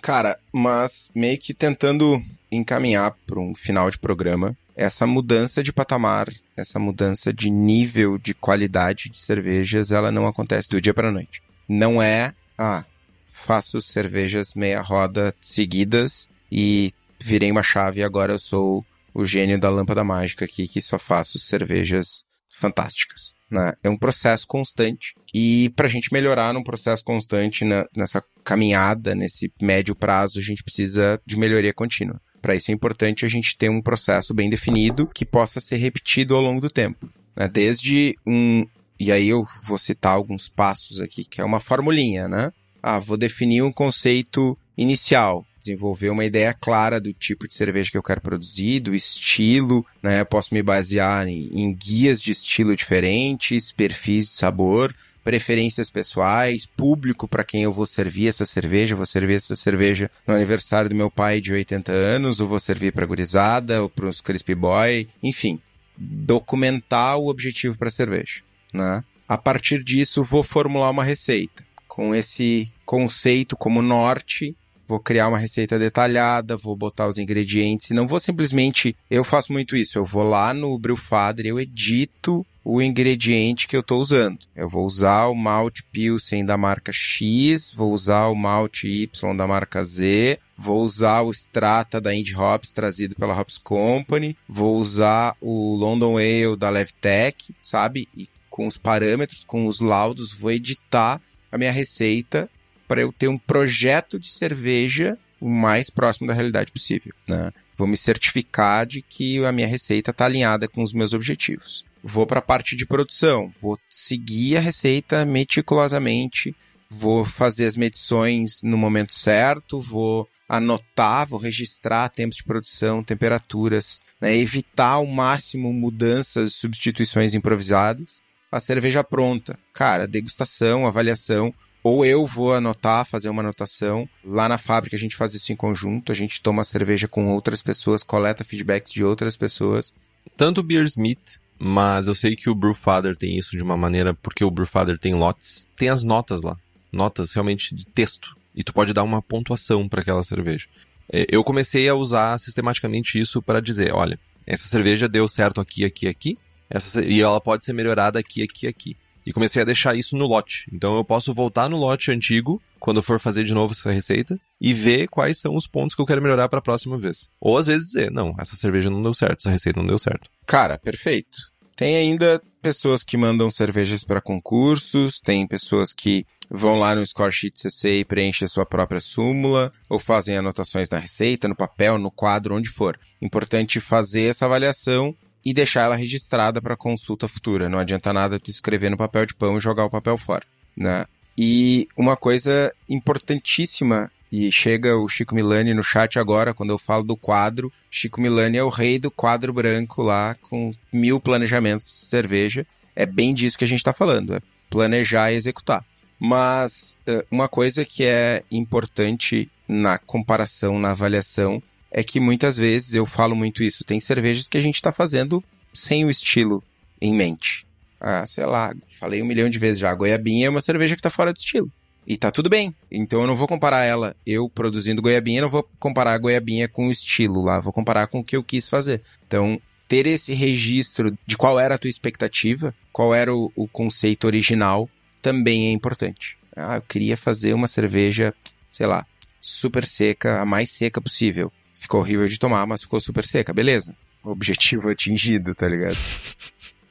S2: Cara, mas meio que tentando encaminhar para um final de programa, essa mudança de patamar, essa mudança de nível de qualidade de cervejas, ela não acontece do dia para noite. Não é, ah, faço cervejas meia roda seguidas e virei uma chave e agora eu sou o gênio da lâmpada mágica aqui que só faço cervejas fantásticas. Né? É um processo constante e para a gente melhorar num processo constante na, nessa caminhada, nesse médio prazo, a gente precisa de melhoria contínua. Para isso é importante a gente ter um processo bem definido que possa ser repetido ao longo do tempo. Né? Desde um. E aí eu vou citar alguns passos aqui, que é uma formulinha, né? Ah, vou definir um conceito inicial, desenvolver uma ideia clara do tipo de cerveja que eu quero produzir, do estilo, né? Eu posso me basear em, em guias de estilo diferentes, perfis de sabor, preferências pessoais, público para quem eu vou servir essa cerveja, vou servir essa cerveja no aniversário do meu pai de 80 anos, ou vou servir para gurizada, ou para os crispy boy, enfim, documentar o objetivo para a cerveja, né? A partir disso, vou formular uma receita com esse conceito como norte vou criar uma receita detalhada, vou botar os ingredientes, não vou simplesmente. Eu faço muito isso, eu vou lá no Brewfather, eu edito o ingrediente que eu estou usando. Eu vou usar o malte Pilsen da marca X, vou usar o malte Y da marca Z, vou usar o Strata da Indie Hops trazido pela Hops Company, vou usar o London Ale da Levtech, sabe? E com os parâmetros, com os laudos, vou editar a minha receita para eu ter um projeto de cerveja o mais próximo da realidade possível. Né? Vou me certificar de que a minha receita está alinhada com os meus objetivos. Vou para a parte de produção, vou seguir a receita meticulosamente, vou fazer as medições no momento certo, vou anotar, vou registrar tempos de produção, temperaturas, né? evitar ao máximo mudanças, substituições improvisadas. A cerveja pronta, cara, degustação, avaliação, ou eu vou anotar, fazer uma anotação. Lá na fábrica a gente faz isso em conjunto, a gente toma cerveja com outras pessoas, coleta feedbacks de outras pessoas.
S1: Tanto o Beersmith, mas eu sei que o Brewfather tem isso de uma maneira, porque o Brewfather tem lotes, tem as notas lá. Notas realmente de texto. E tu pode dar uma pontuação para aquela cerveja. É, eu comecei a usar sistematicamente isso para dizer, olha, essa cerveja deu certo aqui, aqui, aqui, essa, e ela pode ser melhorada aqui, aqui, aqui e comecei a deixar isso no lote. Então eu posso voltar no lote antigo, quando for fazer de novo essa receita, e ver quais são os pontos que eu quero melhorar para a próxima vez. Ou às vezes dizer, não, essa cerveja não deu certo, essa receita não deu certo.
S2: Cara, perfeito. Tem ainda pessoas que mandam cervejas para concursos, tem pessoas que vão lá no score sheet CC e preenchem a sua própria súmula, ou fazem anotações na receita, no papel, no quadro, onde for. Importante fazer essa avaliação e deixar ela registrada para consulta futura. Não adianta nada tu escrever no papel de pão e jogar o papel fora, né? E uma coisa importantíssima e chega o Chico Milani no chat agora, quando eu falo do quadro. Chico Milani é o rei do quadro branco lá, com mil planejamentos de cerveja. É bem disso que a gente está falando, é planejar e executar. Mas eh, uma coisa que é importante na comparação, na avaliação, é que muitas vezes eu falo muito isso. Tem cervejas que a gente está fazendo sem o estilo em mente. Ah, sei lá, falei um milhão de vezes já. A goiabinha é uma cerveja que está fora de estilo. E tá tudo bem. Então eu não vou comparar ela, eu produzindo goiabinha, não vou comparar a goiabinha com o estilo lá, vou comparar com o que eu quis fazer. Então, ter esse registro de qual era a tua expectativa, qual era o, o conceito original, também é importante. Ah, eu queria fazer uma cerveja, sei lá, super seca, a mais seca possível. Ficou horrível de tomar, mas ficou super seca, beleza. Objetivo atingido, tá ligado?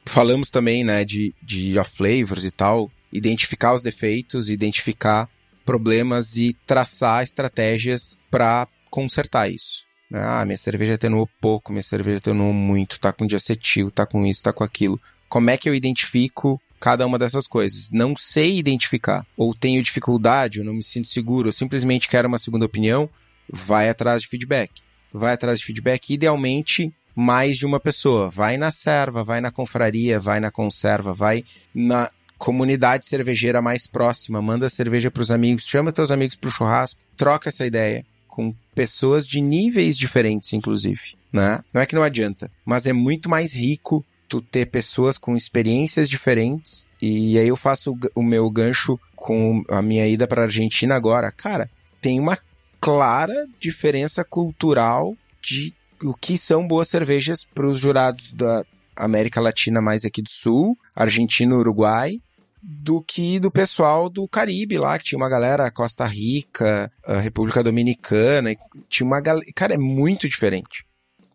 S2: Falamos também, né, de, de off flavors e tal, identificar os defeitos, identificar problemas e traçar estratégias para consertar isso. Ah, minha cerveja atenuou pouco, minha cerveja atenuou muito, tá com diacetil, tá com isso, tá com aquilo. Como é que eu identifico cada uma dessas coisas? Não sei identificar, ou tenho dificuldade, ou não me sinto seguro, ou simplesmente quero uma segunda opinião, vai atrás de feedback. Vai atrás de feedback, idealmente mais de uma pessoa. Vai na serva, vai na confraria, vai na conserva, vai na comunidade cervejeira mais próxima, manda cerveja para os amigos, chama teus amigos para o churrasco, troca essa ideia com pessoas de níveis diferentes, inclusive, né? Não é que não adianta, mas é muito mais rico tu ter pessoas com experiências diferentes e aí eu faço o meu gancho com a minha ida para Argentina agora, cara, tem uma clara diferença cultural de o que são boas cervejas para os jurados da América Latina mais aqui do Sul, Argentina, Uruguai, do que do pessoal do Caribe lá, que tinha uma galera Costa Rica, República Dominicana, tinha uma galera, cara, é muito diferente.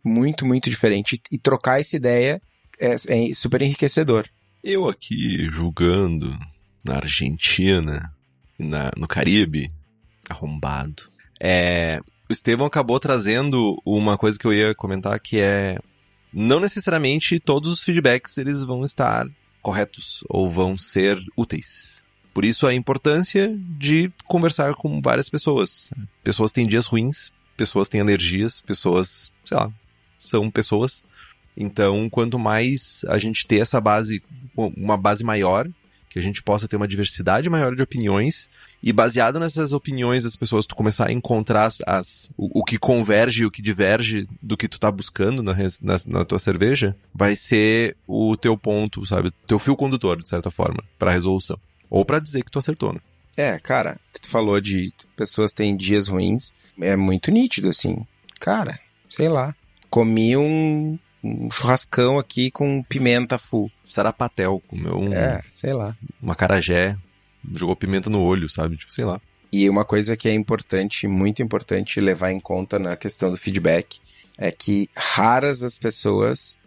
S2: Muito, muito diferente. E, trocar essa ideia é, é super enriquecedor.
S1: Eu aqui julgando na Argentina e na, no Caribe, arrombado. É, o Estevão acabou trazendo uma coisa que eu ia comentar que é não necessariamente todos os feedbacks eles vão estar corretos ou vão ser úteis. Por isso a importância de conversar com várias pessoas. Pessoas têm dias ruins, pessoas têm alergias, pessoas, sei lá, são pessoas. Então, quanto mais a gente ter essa base, uma base maior, que a gente possa ter uma diversidade maior de opiniões, e baseado nessas opiniões das pessoas, tu começar a encontrar as, as o, o, que converge e o que diverge do que tu tá buscando na, na, na, tua cerveja, vai ser o teu ponto, sabe? O teu fio condutor, de certa forma, para resolução. Ou para dizer que tu acertou, né?
S2: É, cara, o que tu falou de pessoas têm dias ruins, é muito nítido, assim. Cara, sei lá. Comi um, um churrascão aqui com pimenta full.
S1: Sarapatel, comeu um.
S2: É, sei lá.
S1: Uma carajé jogou pimenta no olho, sabe? Tipo, sei lá.
S2: E uma coisa que é importante, muito importante levar em conta na questão do feedback, é que raras as pessoas,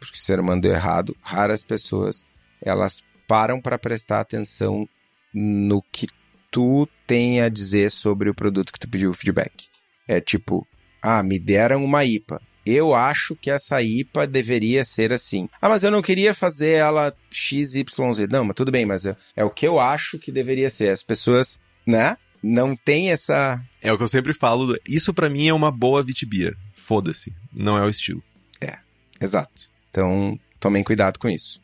S2: porque o ser humano deu errado, raras pessoas, elas param para prestar atenção no que tu tem a dizer sobre o produto que tu pediu o feedback. É tipo, ah, me deram uma IPA eu acho que essa IPA deveria ser assim. Ah, mas eu não queria fazer ela XYZ. Não, mas tudo bem, mas é, é o que eu acho que deveria ser. As pessoas, né? Não tem essa.
S1: É o que eu sempre falo. Isso para mim é uma boa Vitibir. Foda-se. Não é o estilo.
S2: É, exato. Então, tomem cuidado com isso.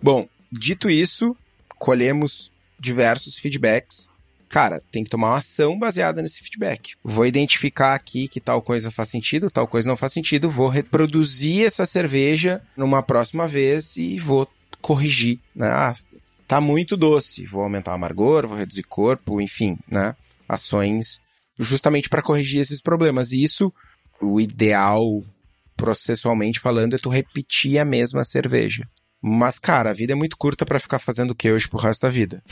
S2: Bom, dito isso, colhemos diversos feedbacks cara, tem que tomar uma ação baseada nesse feedback. Vou identificar aqui que tal coisa faz sentido, tal coisa não faz sentido, vou reproduzir essa cerveja numa próxima vez e vou corrigir, né? Ah, tá muito doce, vou aumentar o amargor, vou reduzir corpo, enfim, né? Ações justamente para corrigir esses problemas. E isso, o ideal, processualmente falando, é tu repetir a mesma cerveja. Mas, cara, a vida é muito curta para ficar fazendo o que hoje pro resto da vida.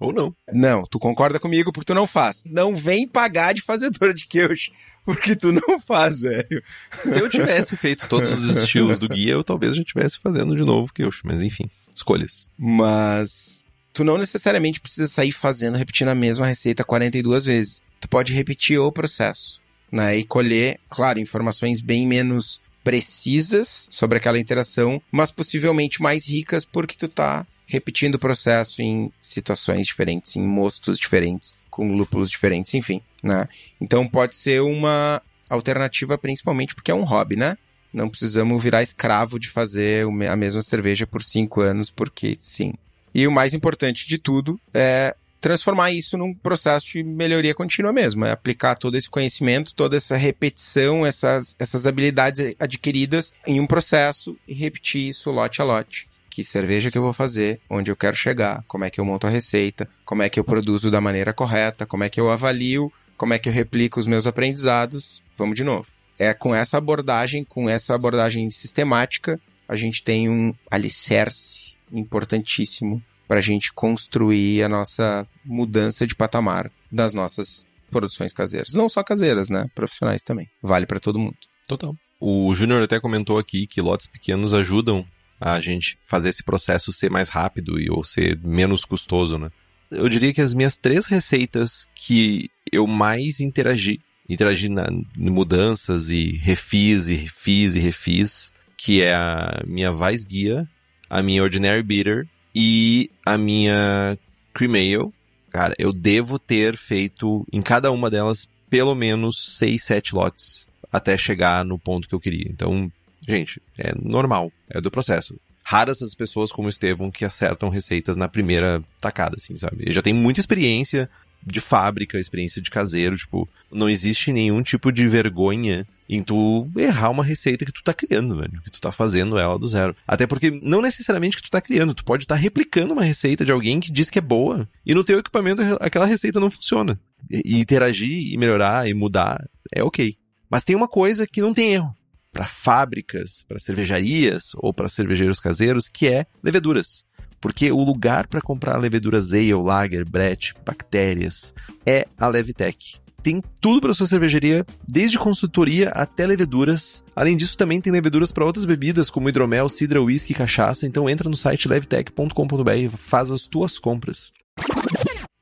S1: Ou não.
S2: Não, tu concorda comigo porque tu não faz. Não vem pagar de fazedor de queijo, porque tu não faz, velho.
S1: Se eu tivesse feito todos os estilos do guia, eu talvez já estivesse fazendo de novo queijo, mas enfim, escolhas.
S2: Mas tu não necessariamente precisa sair fazendo, repetindo a mesma receita 42 vezes. Tu pode repetir o processo, né? E colher, claro, informações bem menos precisas sobre aquela interação, mas possivelmente mais ricas porque tu tá repetindo o processo em situações diferentes, em mostos diferentes, com lúpulos diferentes, enfim, né? Então pode ser uma alternativa principalmente porque é um hobby, né? Não precisamos virar escravo de fazer a mesma cerveja por cinco anos, porque sim. E o mais importante de tudo é transformar isso num processo de melhoria contínua mesmo, é aplicar todo esse conhecimento, toda essa repetição, essas, essas habilidades adquiridas em um processo e repetir isso lote a lote que cerveja que eu vou fazer, onde eu quero chegar, como é que eu monto a receita, como é que eu produzo da maneira correta, como é que eu avalio, como é que eu replico os meus aprendizados. Vamos de novo. É com essa abordagem, com essa abordagem sistemática, a gente tem um alicerce importantíssimo para a gente construir a nossa mudança de patamar das nossas produções caseiras. Não só caseiras, né? Profissionais também. Vale para todo mundo.
S1: Total. O Júnior até comentou aqui que lotes pequenos ajudam a gente fazer esse processo ser mais rápido e ou ser menos custoso, né? Eu diria que as minhas três receitas que eu mais interagi, interagi na, mudanças e refiz e refiz e refiz, que é a minha Weissbier, a minha Ordinary Bitter e a minha Cream Ale. Cara, eu devo ter feito em cada uma delas pelo menos seis, sete lotes até chegar no ponto que eu queria. Então, gente, é normal, é do processo. Raras as pessoas como o que acertam receitas na primeira tacada, assim, sabe? Ele já tem muita experiência de fábrica, experiência de caseiro, tipo, não existe nenhum tipo de vergonha em tu errar uma receita que tu tá criando, velho, que tu tá fazendo ela do zero. Até porque não necessariamente que tu tá criando, tu pode estar tá replicando uma receita de alguém que diz que é boa e no teu equipamento aquela receita não funciona. E interagir e melhorar e mudar é ok. Mas tem uma coisa que não tem erro para fábricas, para cervejarias ou para cervejeiros caseiros, que é leveduras. Porque o lugar para comprar leveduras ale, lager, brett, bactérias é a Levitec. Tem tudo para sua cervejaria, desde consultoria até leveduras. Além disso, também tem leveduras para outras bebidas, como hidromel, cidra, whisky, cachaça. Então entra no site levtech.com.br e faz as tuas compras.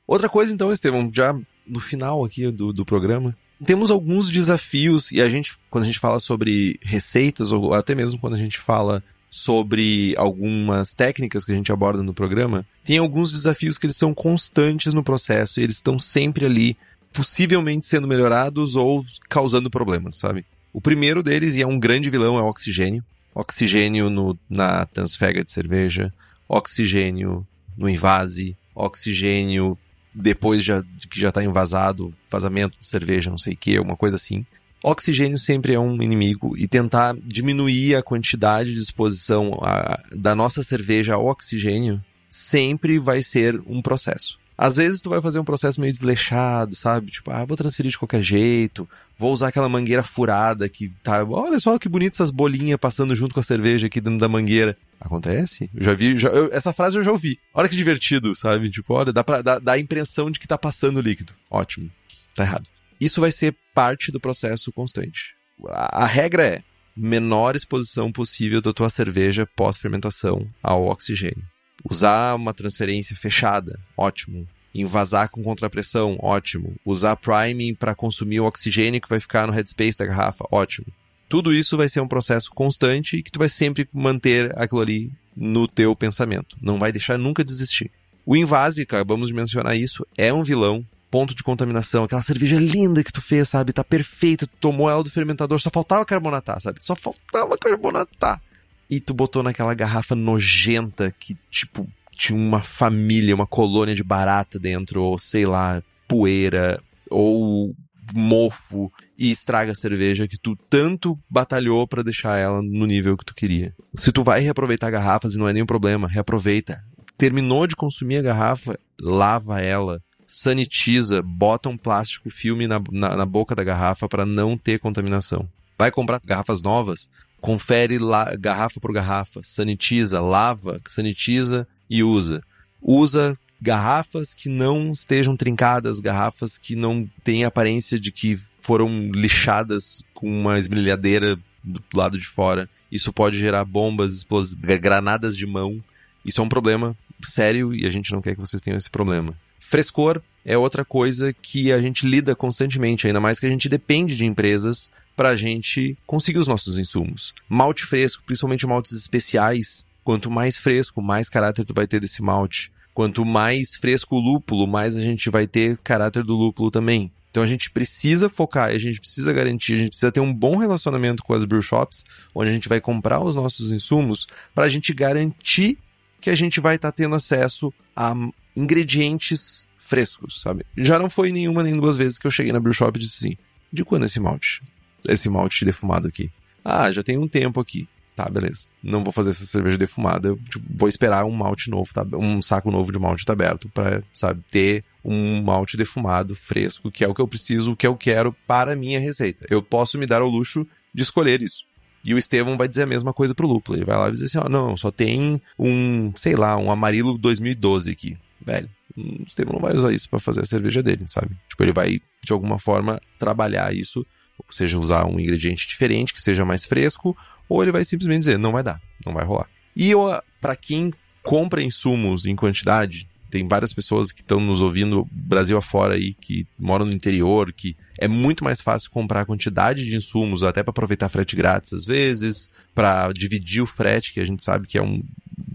S1: Outra coisa, então, Estevão, já no final aqui do, do programa, temos alguns desafios e a gente, quando a gente fala sobre receitas ou até mesmo quando a gente fala sobre algumas técnicas que a gente aborda no programa, tem alguns desafios que eles são constantes no processo e eles estão sempre ali, possivelmente sendo melhorados ou causando problemas, sabe? O primeiro deles, e é um grande vilão, é o oxigênio. Oxigênio no, na transfega de cerveja, oxigênio no invase, oxigênio depois já, que já está invasado, vazamento de cerveja, não sei o que, alguma coisa assim. Oxigênio sempre é um inimigo e tentar diminuir a quantidade de exposição a, da nossa cerveja ao oxigênio sempre vai ser um processo. Às vezes tu vai fazer um processo meio desleixado, sabe? Tipo, ah, vou transferir de qualquer jeito, vou usar aquela mangueira furada que tá. Olha só que bonito essas bolinhas passando junto com a cerveja aqui dentro da mangueira. Acontece? Eu já vi, já, eu, essa frase eu já ouvi. Olha que divertido, sabe? Tipo, olha, dá, pra, dá, dá a impressão de que tá passando líquido. Ótimo. Tá errado. Isso vai ser parte do processo constante. A, a regra é menor exposição possível da tua cerveja pós-fermentação ao oxigênio. Usar uma transferência fechada, ótimo. Invasar com contrapressão, ótimo. Usar priming para consumir o oxigênio que vai ficar no headspace da garrafa, ótimo. Tudo isso vai ser um processo constante e que tu vai sempre manter aquilo ali no teu pensamento. Não vai deixar nunca desistir. O invase, acabamos de mencionar isso, é um vilão, ponto de contaminação, aquela cerveja linda que tu fez, sabe? Tá perfeita, tu tomou ela do fermentador, só faltava carbonatar, sabe? Só faltava carbonatar. E tu botou naquela garrafa nojenta que, tipo, tinha uma família, uma colônia de barata dentro, ou sei lá, poeira, ou mofo e estraga a cerveja que tu tanto batalhou para deixar ela no nível que tu queria. Se tu vai reaproveitar garrafas e não é nenhum problema, reaproveita. Terminou de consumir a garrafa, lava ela, sanitiza, bota um plástico filme na, na, na boca da garrafa para não ter contaminação. Vai comprar garrafas novas, confere lá, garrafa por garrafa, sanitiza, lava, sanitiza e usa. Usa garrafas que não estejam trincadas, garrafas que não têm aparência de que foram lixadas com uma esmerilhadeira do lado de fora. Isso pode gerar bombas, explos... granadas de mão. Isso é um problema sério e a gente não quer que vocês tenham esse problema. Frescor é outra coisa que a gente lida constantemente, ainda mais que a gente depende de empresas para a gente conseguir os nossos insumos. Malte fresco, principalmente maltes especiais, quanto mais fresco, mais caráter tu vai ter desse malte. Quanto mais fresco o lúpulo, mais a gente vai ter caráter do lúpulo também. Então a gente precisa focar, a gente precisa garantir, a gente precisa ter um bom relacionamento com as brew shops, onde a gente vai comprar os nossos insumos, para a gente garantir que a gente vai estar tá tendo acesso a ingredientes frescos, sabe? Já não foi nenhuma nem duas vezes que eu cheguei na brew shop e disse assim: de quando esse malte? Esse malte defumado aqui? Ah, já tem um tempo aqui. Tá, beleza. Não vou fazer essa cerveja defumada. Eu tipo, vou esperar um malte novo, tá, um saco novo de malte tá aberto para, sabe, ter um malte defumado, fresco, que é o que eu preciso, o que eu quero para a minha receita. Eu posso me dar ao luxo de escolher isso. E o Estevão vai dizer a mesma coisa pro lúpulo. Ele vai lá e diz assim: ó, não, só tem um, sei lá, um amarilo 2012 aqui. Velho, o Estevão não vai usar isso para fazer a cerveja dele, sabe? Tipo, ele vai, de alguma forma, trabalhar isso, ou seja, usar um ingrediente diferente, que seja mais fresco, ou ele vai simplesmente dizer: não vai dar, não vai rolar. E para quem compra insumos em quantidade, tem várias pessoas que estão nos ouvindo Brasil afora aí, que moram no interior, que é muito mais fácil comprar quantidade de insumos, até para aproveitar frete grátis às vezes, para dividir o frete, que a gente sabe que é um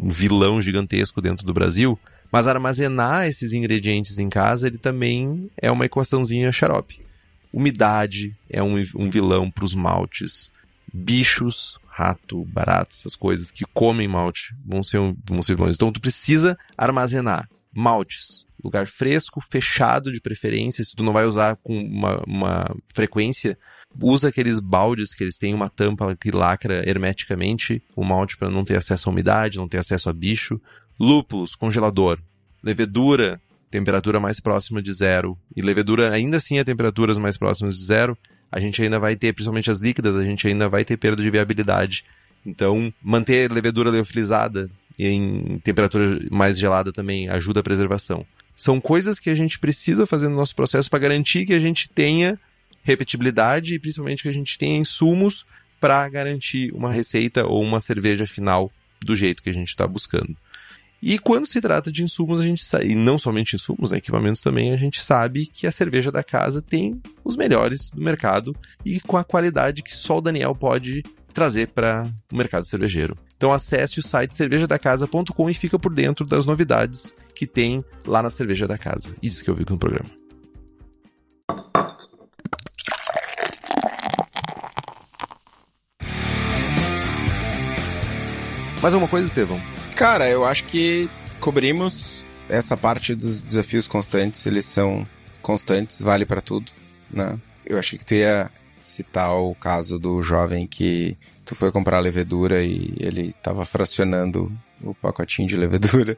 S1: vilão gigantesco dentro do Brasil. Mas armazenar esses ingredientes em casa, ele também é uma equaçãozinha xarope. Umidade é um, um vilão para os maltes. Bichos, rato, barato, essas coisas que comem malte vão ser, vão ser vilões. Então tu precisa armazenar maltes. Lugar fresco, fechado de preferência. Se tu não vai usar com uma, uma frequência, usa aqueles baldes que eles têm uma tampa que lacra hermeticamente o malte para não ter acesso à umidade, não ter acesso a bicho. Lúpulos, congelador. Levedura, temperatura mais próxima de zero. E levedura ainda assim a temperaturas mais próximas de zero. A gente ainda vai ter, principalmente as líquidas, a gente ainda vai ter perda de viabilidade. Então, manter a levedura leofilizada em temperatura mais gelada também ajuda a preservação. São coisas que a gente precisa fazer no nosso processo para garantir que a gente tenha repetibilidade e principalmente que a gente tenha insumos para garantir uma receita ou uma cerveja final do jeito que a gente está buscando. E quando se trata de insumos, a gente sabe, e não somente insumos, né, equipamentos também, a gente sabe que a cerveja da casa tem os melhores do mercado e com a qualidade que só o Daniel pode trazer para o mercado cervejeiro. Então acesse o site cervejadacasa.com e fica por dentro das novidades que tem lá na Cerveja da Casa. E diz que eu vi no programa. Mais alguma coisa, Estevão?
S2: Cara, eu acho que cobrimos essa parte dos desafios constantes, eles são constantes, vale para tudo, né? Eu achei que tu ia citar o caso do jovem que tu foi comprar levedura e ele tava fracionando o pacotinho de levedura.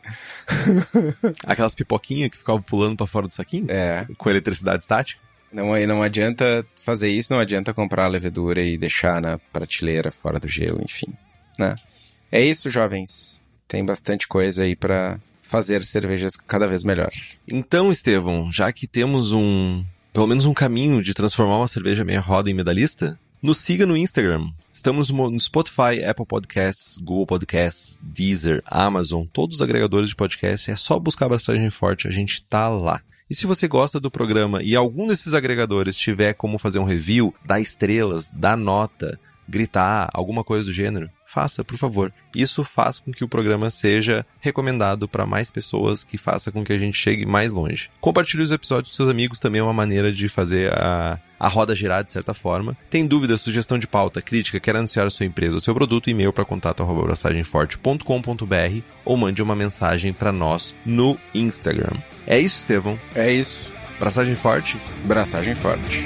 S1: Aquelas pipoquinhas que ficavam pulando para fora do saquinho?
S2: É.
S1: Com eletricidade estática?
S2: Não, não adianta fazer isso, não adianta comprar a levedura e deixar na prateleira fora do gelo, enfim, né? É isso, jovens. Tem bastante coisa aí para fazer cervejas cada vez melhor.
S1: Então, Estevão, já que temos um pelo menos um caminho de transformar uma cerveja meia roda em medalhista, nos siga no Instagram. Estamos no Spotify, Apple Podcasts, Google Podcasts, Deezer, Amazon, todos os agregadores de podcast. É só buscar a Abraçagem Forte, a gente tá lá. E se você gosta do programa e algum desses agregadores tiver como fazer um review, dar estrelas, dar nota, gritar, alguma coisa do gênero, faça, por favor. Isso faz com que o programa seja recomendado para mais pessoas, que faça com que a gente chegue mais longe. Compartilhe os episódios com seus amigos também é uma maneira de fazer a, a roda girar de certa forma. Tem dúvida, sugestão de pauta, crítica, quer anunciar a sua empresa ou seu produto, e-mail para contato@abraçagemforte.com.br ou mande uma mensagem para nós no Instagram. É isso, Estevão?
S2: É isso.
S1: Braçagem forte?
S2: Braçagem forte.